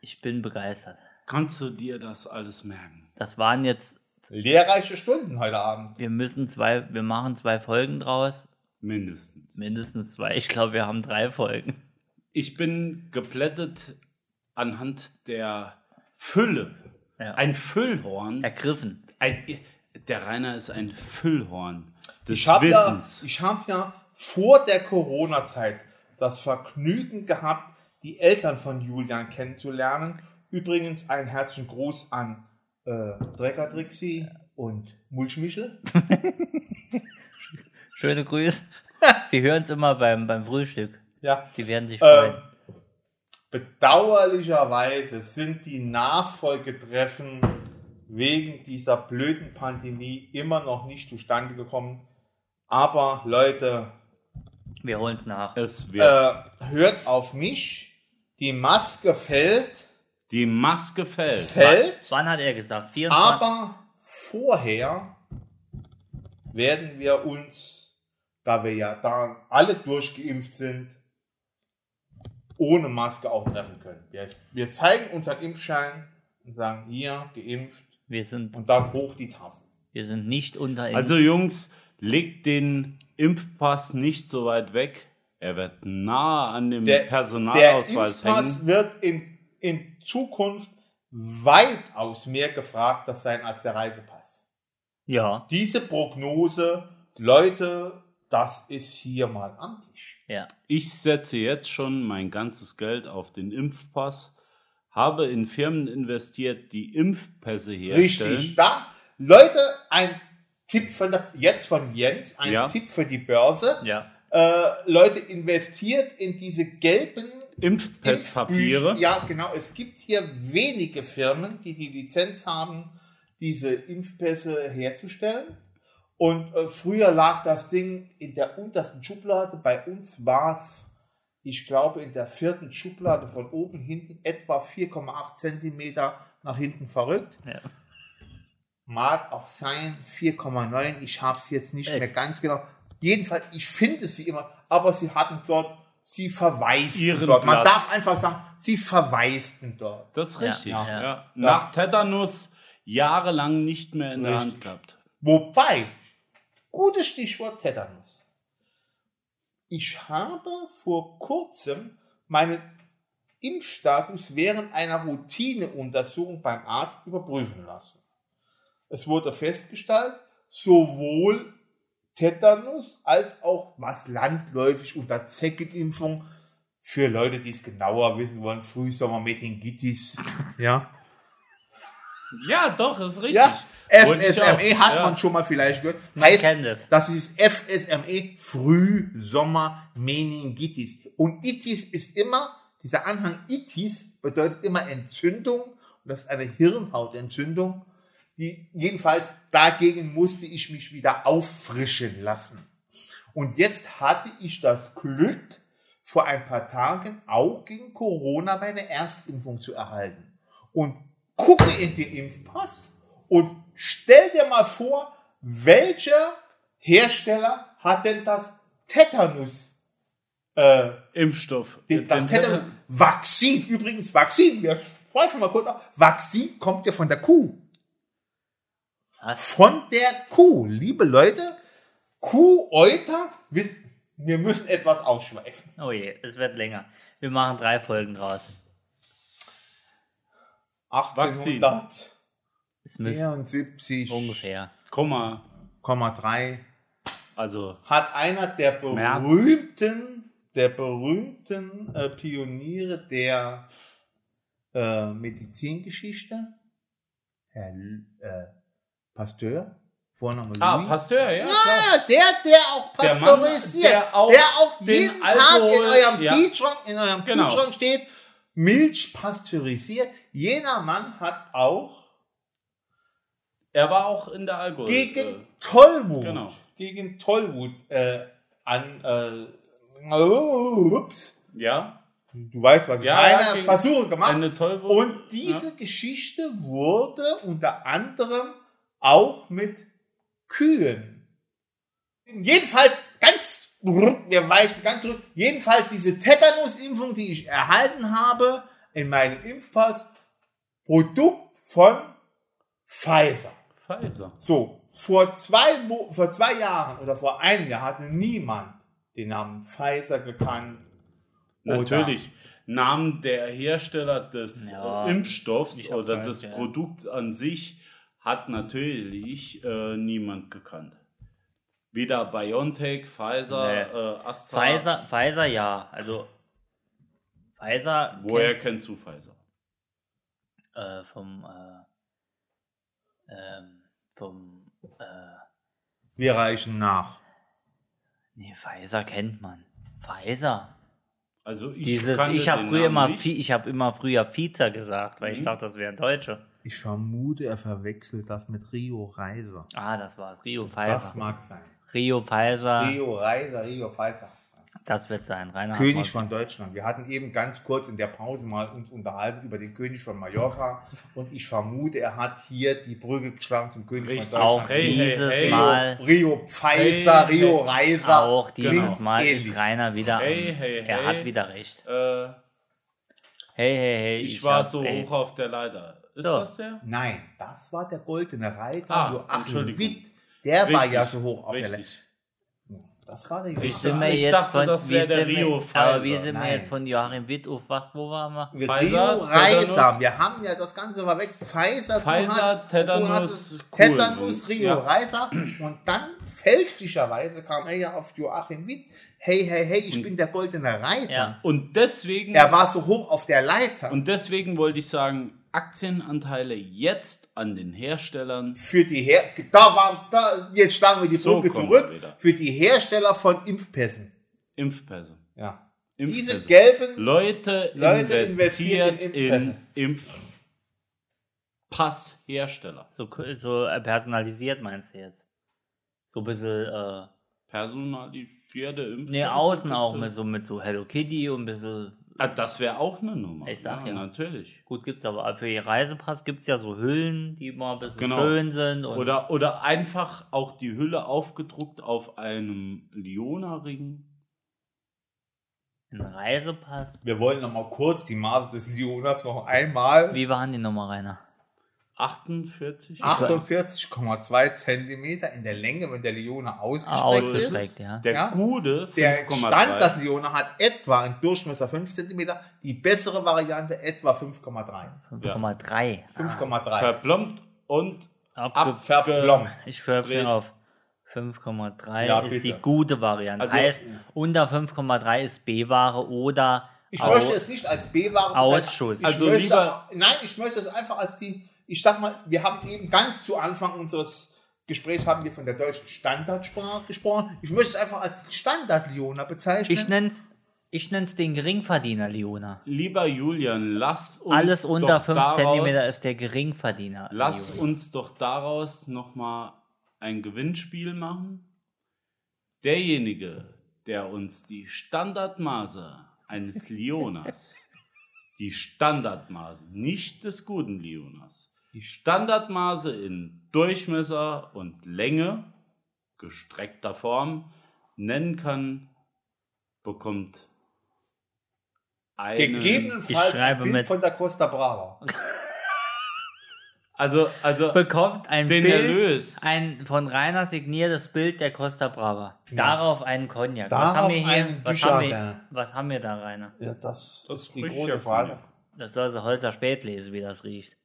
Ich bin begeistert. kannst du dir das alles merken? Das waren jetzt, Lehrreiche Stunden heute Abend. wir müssen zwei, wir machen zwei Folgen draus. Mindestens. Mindestens zwei. Ich glaube, wir haben drei Folgen. Ich bin geplättet anhand der Fülle. Ja. Ein Füllhorn. Ergriffen. Ein, der Rainer ist ein Füllhorn des Ich habe ja, Wissens. ich hab ja vor der Corona-Zeit das Vergnügen gehabt, die Eltern von Julian kennenzulernen. Übrigens einen herzlichen Gruß an äh, Drecker Trixie und Mulchmichel. Schöne Grüße. Sie hören es immer beim, beim Frühstück. Ja. Sie werden sich Ähm, freuen. Bedauerlicherweise sind die Nachfolgetreffen wegen dieser blöden Pandemie immer noch nicht zustande gekommen. Aber Leute, Wir holen es nach. es wird äh, hört auf mich. Die Maske fällt, die Maske fällt. fällt, Wann hat er gesagt? 24? aber vorher werden wir uns, da wir ja da alle durchgeimpft sind, ohne Maske auch treffen können. Wir, wir zeigen unseren Impfschein und sagen, hier, geimpft, Wir sind, und dann hoch die Tassen. wir sind nicht unter Also Jungs, legt den Impfpass nicht so weit weg. Er wird nah an dem Der, der Personalausweis Impfpass hängen. wird in, in Zukunft weitaus mehr gefragt das sein als der Reisepass. Ja, Diese Prognose, Leute, das ist hier mal amtlich. ja. Ich setze jetzt schon mein ganzes Geld auf den Impfpass, habe in Firmen investiert, die Impfpässe herstellen. Richtig. Da, Leute, ein Tipp von der, jetzt von Jens, ein Ja. Tipp für die Börse. Ja. Äh, Leute, investiert in diese gelben Impfpasspapiere. Impf- Ja, genau. Es gibt hier wenige Firmen, die die Lizenz haben, diese Impfpässe herzustellen. Und äh, früher lag das Ding in der untersten Schublade. Bei uns war es, ich glaube, in der vierten Schublade von oben hinten etwa 4,8 Zentimeter nach hinten verrückt. Ja. Mag auch sein, 4,9. Ich habe es jetzt nicht Elf. mehr ganz genau. Jedenfalls, ich finde sie immer, aber sie hatten dort, sie verwaisten Ihren dort. Man Platz. darf einfach sagen, sie verwaisten dort. Das ist Ja, richtig. ja, Ja, ja. Nach Tetanus jahrelang nicht mehr in der Richtig. Hand gehabt. Wobei, gutes Stichwort Tetanus. Ich habe vor kurzem meinen Impfstatus während einer Routineuntersuchung beim Arzt überprüfen lassen. Es wurde festgestellt, sowohl Tetanus als auch was landläufig unter Zeckenimpfung für Leute, die es genauer wissen wollen, Frühsommer-Meningitis, ja, Ja, doch, ist richtig. Ja, FSME hat Ja. man schon mal vielleicht gehört. Heißt, das ist FSME, Frühsommer Meningitis. Und Itis ist immer, dieser Anhang Itis bedeutet immer Entzündung. Und das ist eine Hirnhautentzündung. Die, jedenfalls dagegen musste ich mich wieder auffrischen lassen. Und jetzt hatte ich das Glück, vor ein paar Tagen auch gegen Corona meine Erstimpfung zu erhalten. Und gucke in den Impfpass und stell dir mal vor, welcher Hersteller hat denn das Tetanus äh, Impfstoff. den, das Den- Tetanus. Vakzin, übrigens Vakzin, wir schweifen mal kurz auf. Vakzin kommt ja von der Kuh. Was? Von der Kuh. Liebe Leute, Kuhäuter, wir, wir müssen etwas aufschweifen. Oh je, es wird länger. Wir machen drei Folgen draus. 1874 Es müsste ungefähr. Komma. 3 Also, hat einer der berühmten, der berühmten äh, Pioniere der äh, Medizingeschichte, Herr äh, Pasteur, Vorname ah, Louis. Pasteur, ja, klar. Ah, der, der auch Der Mann, pasteurisiert, der auch den jeden Tag Alkohol- in eurem ja. Kühlschrank, in eurem Genau. Kühlschrank steht, Milch pasteurisiert. Jener Mann hat auch Er war auch in der Alkohol. gegen äh, Tollwut, genau. gegen Tollwut äh, an, äh, ups, ja, du weißt, was ich Ja, meine, ja, Versuche gemacht. eine Tollwut. Und diese Geschichte wurde unter anderem auch mit Kühen. Jedenfalls ganz, wir weichen ganz zurück. Jedenfalls diese Tetanus-Impfung, die ich erhalten habe in meinem Impfpass, Produkt von Pfizer. Pfizer. So, vor zwei, vor zwei Jahren oder vor einem Jahr hatte niemand den Namen Pfizer gekannt. Natürlich. Namen der Hersteller des Ja, Impfstoffs oder des. Produkts an sich hat natürlich äh, niemand gekannt. Weder BioNTech, Pfizer, Nee. äh, Astra. Pfizer, Pfizer ja. Also Pfizer Woher kennt, kennst du Pfizer? äh, vom äh, ähm, vom äh, Wir reichen nach. nee, Pfizer kennt man. Pfizer. Also ich Dieses, ich habe früher immer, ich habe immer früher Pizza gesagt, weil ich Mhm. dachte, das wären Deutsche. Ich vermute, er verwechselt das mit Rio Reiser. Ah, das war's. Rio Das Pfizer. mag sein. Rio Pfizer. Rio Reiser, Rio Pfizer. Das wird sein. Rainer König von Deutschland. Wir hatten eben ganz kurz in der Pause mal uns unterhalten über den König von Mallorca und ich vermute, er hat hier die Brücke geschlagen zum König Richtig. von Auch Deutschland. Hey, hey, dieses hey. Mal. Rio Pfizer, Hey, Rio hey. Reiser. Auch dieses Klingt Mal ist Rainer wieder. Hey, am- hey, er hey. hat wieder recht. Äh, Hey, hey, hey. ich, war hab so AIDS. hoch auf der Leiter. Ist So. das der? Nein, das war der goldene Reiter Ah, Joachim. Witt. Der war Richtig, ja so hoch auf der richtig. Leiter. Das war der Ich Joachim Sind wir Ich jetzt dachte, von, das wie wär der sind wir- Rio Aber Pfizer. wie sind wir Nein. jetzt von Joachim Witt auf was, wo waren wir? Rio Pfizer, Reiser. Wir haben ja das Ganze verwechselt. Pfizer, Pfizer, hast, Tetanus, hast cool. Tetanus, Rio Ja. Reiser. Und dann fälschlicherweise kam er ja auf Joachim Witt. Hey, hey, hey, ich bin der goldene Reiter. Ja. Und deswegen, Er war so hoch auf der Leiter. und deswegen wollte ich sagen, Aktienanteile jetzt an den Herstellern. für die Her da war da jetzt schlagen wir die So Brücke zurück für die Hersteller von Impfpässen. Impfpässe. Ja. Impfpässe. Diese gelben Leute, Leute investieren in in Impfpasshersteller. So, so äh, personalisiert meinst du jetzt? So ein bisschen, äh, Personalisierte Impfpässe. nee, außen auch mit so, mit so Hello Kitty und ein bisschen, Ah, das wäre auch eine Nummer. Ich sag ja. natürlich. gut gibt's aber, für ihr Reisepass gibt's ja so Hüllen, die immer ein bisschen Genau. schön sind und Oder, oder einfach auch die Hülle aufgedruckt auf einem Liona-Ring. ein Reisepass. Wir wollen noch mal kurz die Maße des Jonas noch einmal. Wie waren die Nummer, Rainer? 48. 48,2 Zentimeter in der Länge, wenn der Leone Ah, ausgestreckt ausgestreckt, ist. ja. Der Ja. Gude Der 5,3. Standard Leone hat etwa einen Durchmesser 5 Zentimeter, die bessere Variante etwa 5,3. 5,3. 5,3. verplombt und Verplombt. Ich Dreht. auf 5,3 Ja, ist bitte. die gute Variante. Also- heißt, unter 5,3 ist B-Ware oder Ich Au- möchte es nicht als B-Ware Ausschuss. Ich Also möchte, lieber- nein, ich möchte es einfach als die, ich sag mal, wir haben eben ganz zu Anfang unseres Gesprächs haben wir von der deutschen Standardsprache gesprochen. Ich möchte es einfach als Standard-Leona bezeichnen. ich nenn's, ich nenn's den Geringverdiener, Leona. Lieber Julian, lasst uns Alles unter doch 5 daraus, cm ist der Geringverdiener. Lass Leona. uns doch daraus nochmal ein Gewinnspiel machen. Derjenige, der uns die Standardmaße eines Lionas, die Standardmaße, nicht des guten Lionas, die Standardmaße in Durchmesser und Länge, gestreckter Form, nennen kann, bekommt einen, Gegebenenfalls Ich schreibe ein Bild mit. von der Costa Brava. also, also Bekommt ein Den Bild, Erlös. ein von Rainer signiertes Bild der Costa Brava. Darauf einen Cognac. Darauf was haben wir hier? einen Was haben, wir, was haben wir da, Rainer? Ja, das, Das ist die große Frage. Das soll sie Holzer spät lesen, wie das riecht.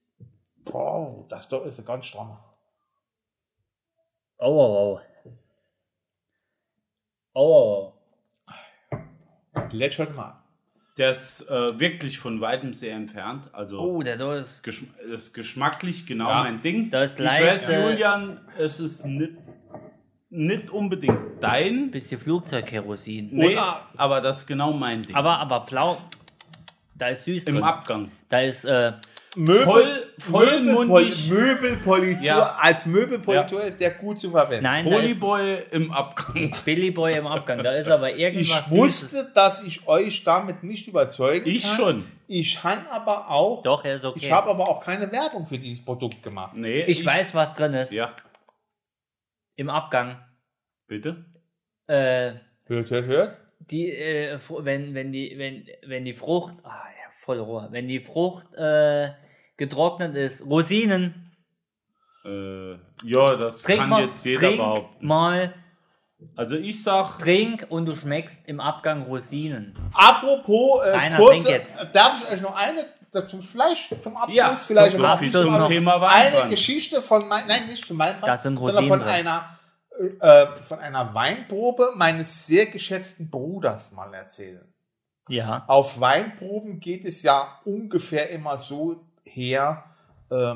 Wow, das doch ist ganz. Oh, oh, oh. Oh, oh, Let's schon mal. der ist äh, wirklich von weitem sehr entfernt. Also oh. Der da ist. Geschm ist geschmacklich genau Ja. mein Ding. Da ist ich weiß, leicht, Julian, es ist nicht, nicht unbedingt dein, Bisschen Flugzeugkerosin. nee, Oder- aber das ist genau mein Ding. Aber, aber Pflau. Da ist süß Im drin. Abgang. Da ist, äh, Möbel, Voll- vollmundig. Möbelpol Möbelpolitur. Ja. Als Möbelpolitur ist der gut zu verwenden. nein, da ist Polyboy im Abgang. Billy Boy im Abgang. Da ist aber irgendwas Ich Süßes. wusste, dass ich euch damit nicht überzeugen Ich kann. schon. Ich kann aber auch. Doch, er ist okay. Ich habe aber auch keine Werbung für dieses Produkt gemacht. Nee, Ich weiß, was drin ist. Ja, Im Abgang. bitte. Äh, Hört, hört, hört. Die, äh, wenn, wenn die, wenn, wenn die Frucht, ah ja, voll Rohr, wenn die Frucht äh, getrocknet ist, Rosinen, Äh, ja, das trink kann mal, jetzt jeder trink behaupten. mal, Also ich sag, trink und du schmeckst im Abgang Rosinen. Apropos, äh, Rainer, kurze, trink jetzt. darf ich euch noch eine zum Fleisch, zum Abschluss ja, vielleicht so noch viel Abschluss zum noch. Thema eine. Geschichte von mein, nein, nicht zu meinem sondern von drin. einer äh, von einer Weinprobe meines sehr geschätzten Bruders mal erzählen. Ja. Auf Weinproben geht es ja ungefähr immer so her, äh,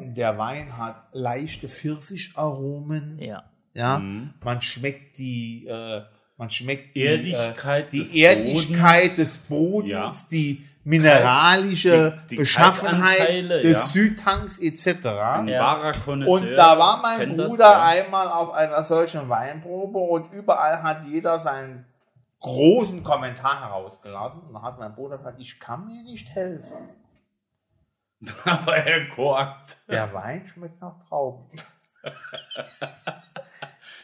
der Wein hat leichte Pfirsicharomen, Ja. ja, Mhm. man schmeckt die, äh, man schmeckt die, Erdigkeit äh, die des Erdigkeit Bodens. des Bodens, Ja. die mineralische Die- die Beschaffenheit des ja. Südhangs etc. Ein Ja. Und da war mein kennt das, Bruder ja. einmal auf einer solchen Weinprobe und überall hat jeder seinen großen Kommentar herausgelassen. Und da hat mein Bruder gesagt, ich kann mir nicht helfen. Aber er korkt. Der Wein schmeckt nach Trauben.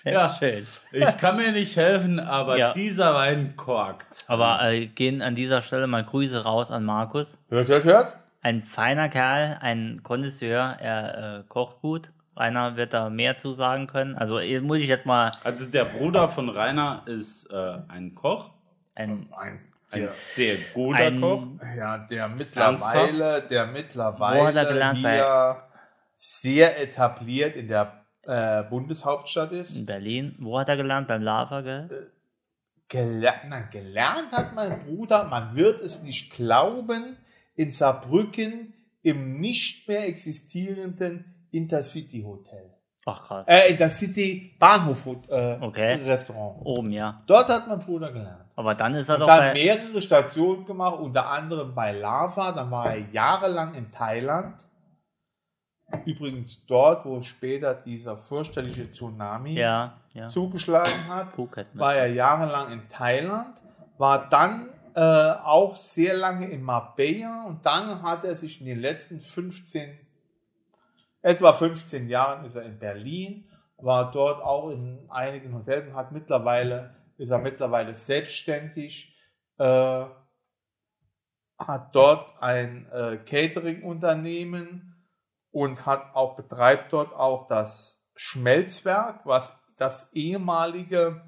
Ja. Schön. Ich kann mir nicht helfen, aber Ja. dieser Wein korkt. Aber äh, gehen an dieser Stelle mal Grüße raus an Markus. Hört, hört, hört. Ein feiner Kerl, ein Connoisseur, er äh, kocht gut. Rainer wird da mehr zu sagen können. Also eh, muss ich jetzt mal Also der Bruder von Rainer ist äh, ein Koch, ein Ein, ein der, sehr guter Ein- Koch. ja, der mittlerweile, der Wo mittlerweile hat er gelernt? hier sehr etabliert in der äh, Bundeshauptstadt ist. in Berlin. Wo hat er gelernt? Beim Lava, gell? Gelernt, nein, gelernt hat mein Bruder, man wird es nicht glauben, in Saarbrücken im nicht mehr existierenden Intercity Hotel. Ach krass. Äh, Intercity Bahnhof äh, Okay. Restaurant. Oben, ja. Dort hat mein Bruder gelernt. Aber dann ist er Und doch dann bei, mehrere Stationen gemacht, unter anderem bei Lava, dann war er jahrelang in Thailand. Übrigens dort, wo später dieser fürchterliche Tsunami ja, ja. zugeschlagen hat Phuket. ne? war er jahrelang in Thailand, war dann äh, auch sehr lange in Marbella und dann hat er sich in den letzten 15, etwa 15 Jahren ist er in Berlin, war dort auch in einigen Hotels und hat mittlerweile, ist er mittlerweile selbstständig, äh, hat dort ein äh, Catering-Unternehmen und hat auch, betreibt dort auch das Schmelzwerk, was das ehemalige,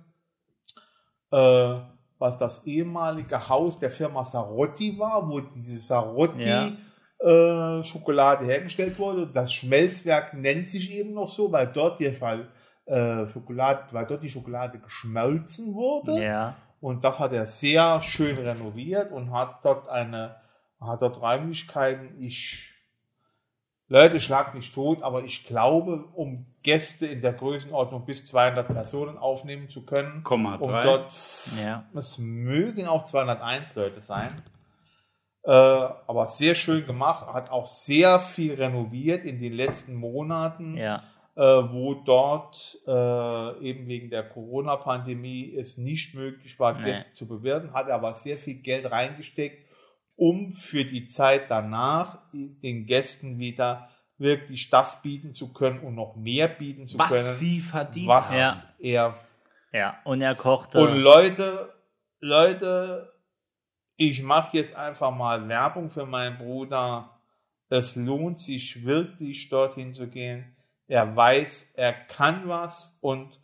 äh, was das ehemalige Haus der Firma Sarotti war, wo diese Sarotti Ja. äh, Schokolade hergestellt wurde. Das Schmelzwerk nennt sich eben noch so, weil dort die äh, Schokolade, weil dort die Schokolade geschmolzen wurde. Ja. Und das hat er sehr schön renoviert und hat dort eine, hat dort Räumlichkeiten. Ich, Leute, schlag mich tot, aber ich glaube, um Gäste in der Größenordnung bis 200 Personen aufnehmen zu können, Komma um drei. dort, Ja. es mögen auch 201 Leute sein, äh, aber sehr schön gemacht, hat auch sehr viel renoviert in den letzten Monaten Ja. äh, wo dort äh, eben wegen der Corona-Pandemie es nicht möglich war, Nee. Gäste zu bewirten, hat er aber sehr viel Geld reingesteckt, um für die Zeit danach den Gästen wieder wirklich das bieten zu können und noch mehr bieten zu Was können, sie verdient was. Ja. er Ja. Und er kochte. und Leute, Leute, ich mache jetzt einfach mal Werbung für meinen Bruder. Es lohnt sich wirklich dorthin zu gehen. Er weiß, er kann was und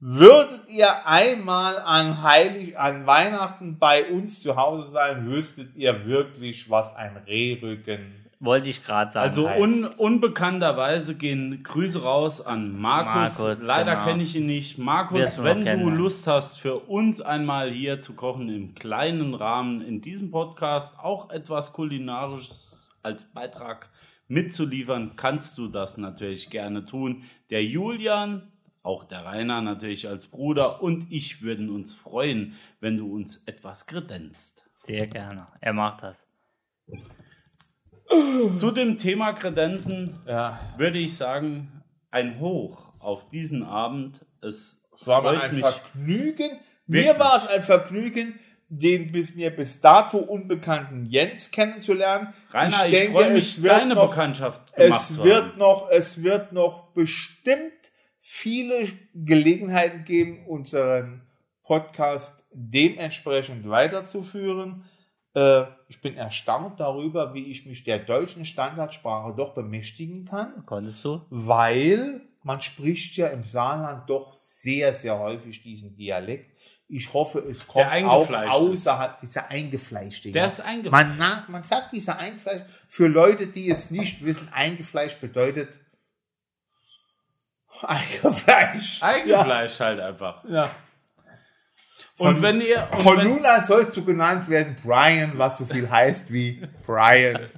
würdet ihr einmal an Heilig, an Weihnachten bei uns zu Hause sein, wüsstet ihr wirklich, was ein Rehrücken Wollte ich gerade sagen. Also un, unbekannterweise gehen Grüße raus an Markus. Markus, Leider genau. kenne ich ihn nicht. Markus, wenn du. Lust hast, für uns einmal hier zu kochen im kleinen Rahmen in diesem Podcast, auch etwas Kulinarisches als Beitrag mitzuliefern, kannst du das natürlich gerne tun. Der Julian, auch der Rainer natürlich als Bruder und ich würden uns freuen, wenn du uns etwas kredenzt. Sehr gerne. Er macht das. Zu dem Thema Kredenzen Ja, würde ich sagen, ein Hoch auf diesen Abend. Es war mir ein mich. Vergnügen. Mir Wirklich. war es ein Vergnügen, den bis mir bis dato unbekannten Jens kennenzulernen. Rainer, ich, denke, freue mich, wird deine noch, Bekanntschaft gemacht Es zu wird haben. noch, es wird noch bestimmt viele Gelegenheiten geben, unseren Podcast dementsprechend weiterzuführen. Äh, ich bin erstaunt darüber, wie ich mich der deutschen Standardsprache doch bemächtigen kann, Konntest du? weil man spricht ja im Saarland doch sehr, sehr häufig diesen Dialekt. Ich hoffe, es kommt auch außerhalb dieser eingefleischte. Der ja. ist eingefleischt. Man, man sagt dieser eingefleischt. Für Leute, die es nicht wissen, eingefleischt bedeutet eingefleischt. Eingefleischt halt einfach. Ja. ja. Und wenn ihr und Von wenn, nun an sollst du genannt werden Brian, was so viel heißt wie Brian.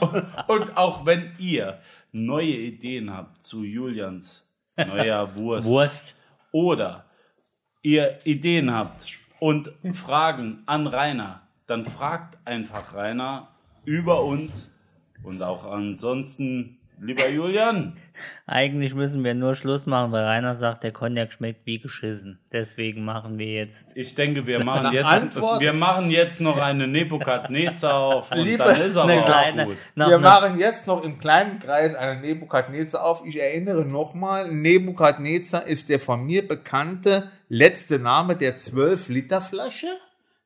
und auch wenn ihr neue Ideen habt zu Julians neuer Wurst, Wurst. oder ihr Ideen habt und Fragen an Rainer, dann fragt einfach Rainer über uns und auch ansonsten, lieber Julian, Eigentlich müssen wir nur Schluss machen, weil Rainer sagt, der Cognac schmeckt wie geschissen. Deswegen machen wir jetzt. ich denke, wir machen jetzt, Antwort- wir machen jetzt noch eine Nebukadnezar auf und Liebe- dann ist aber Eine auch kleine. gut. Noch Wir machen jetzt noch im kleinen Kreis eine Nebukadnezar auf. Ich erinnere nochmal, Nebukadnezar ist der von mir bekannte letzte Name der 12-Liter-Flasche.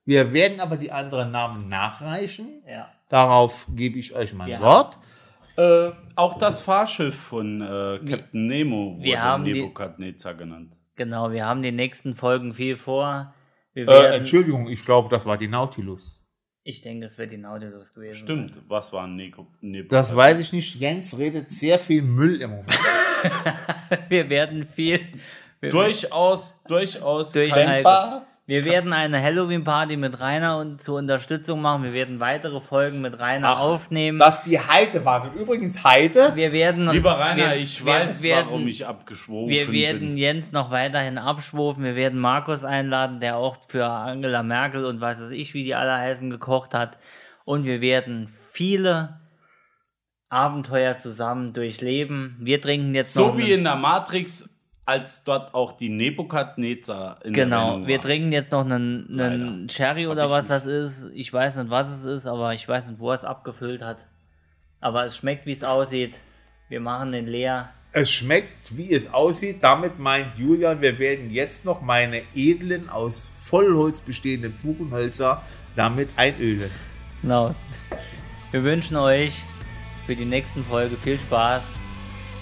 Wir werden aber die anderen Namen nachreichen. ja. Darauf gebe ich euch mein Ja. Wort. Äh, auch das Fahrschiff von äh, Captain Nemo wurde wir haben die- Nebukadnezar genannt. Genau, wir haben die nächsten Folgen viel vor. Wir Äh, Entschuldigung, ich glaube, das war die Nautilus. ich denke, es wird die Nautilus gewesen. Stimmt, was war Neko Das Nebukadnezar? weiß ich nicht. Jens redet sehr viel Müll im Moment. sein. Wir werden viel. Wir, Durchaus, durchaus. Durch kein, ein- wir werden eine Halloween-Party mit Rainer und zur Unterstützung machen. Wir werden weitere Folgen mit Rainer Ach, aufnehmen. Das die Heide war. Übrigens, Heide, wir werden lieber Rainer, wir, ich wir weiß, werden, warum ich abgeschworen Wir werden bin. Jens noch weiterhin abschwufen. Wir werden Markus einladen, der auch für Angela Merkel und weiß was ich, wie die alle heißen, gekocht hat. Und wir werden viele Abenteuer zusammen durchleben. Wir trinken jetzt noch. So wie einen- in der Matrix, als dort auch die Nebukadnezar in Genau, wir trinken jetzt noch einen, einen. Sherry oder was nicht. das ist. Ich weiß nicht, was es ist, aber ich weiß nicht, wo er es abgefüllt hat. Aber es schmeckt, wie es aussieht. Wir machen den leer. es schmeckt, wie es aussieht. Damit meint Julian, wir werden jetzt noch meine edlen, aus Vollholz bestehenden Buchenhölzer damit einölen. Genau. Wir wünschen euch für die nächsten Folge viel Spaß.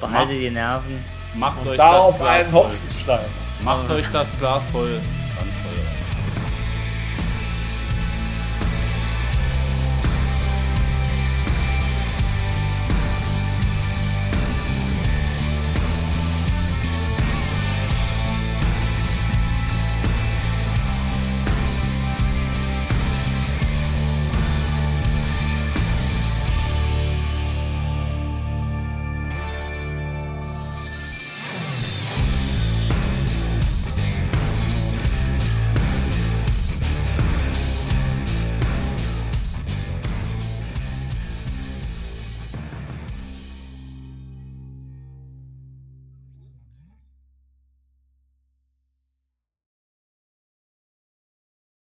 Behaltet Mach- die Nerven. Macht und euch da das auf Glas einen voll. Hopfenstein. Macht euch das Glas voll. Dann Feuer.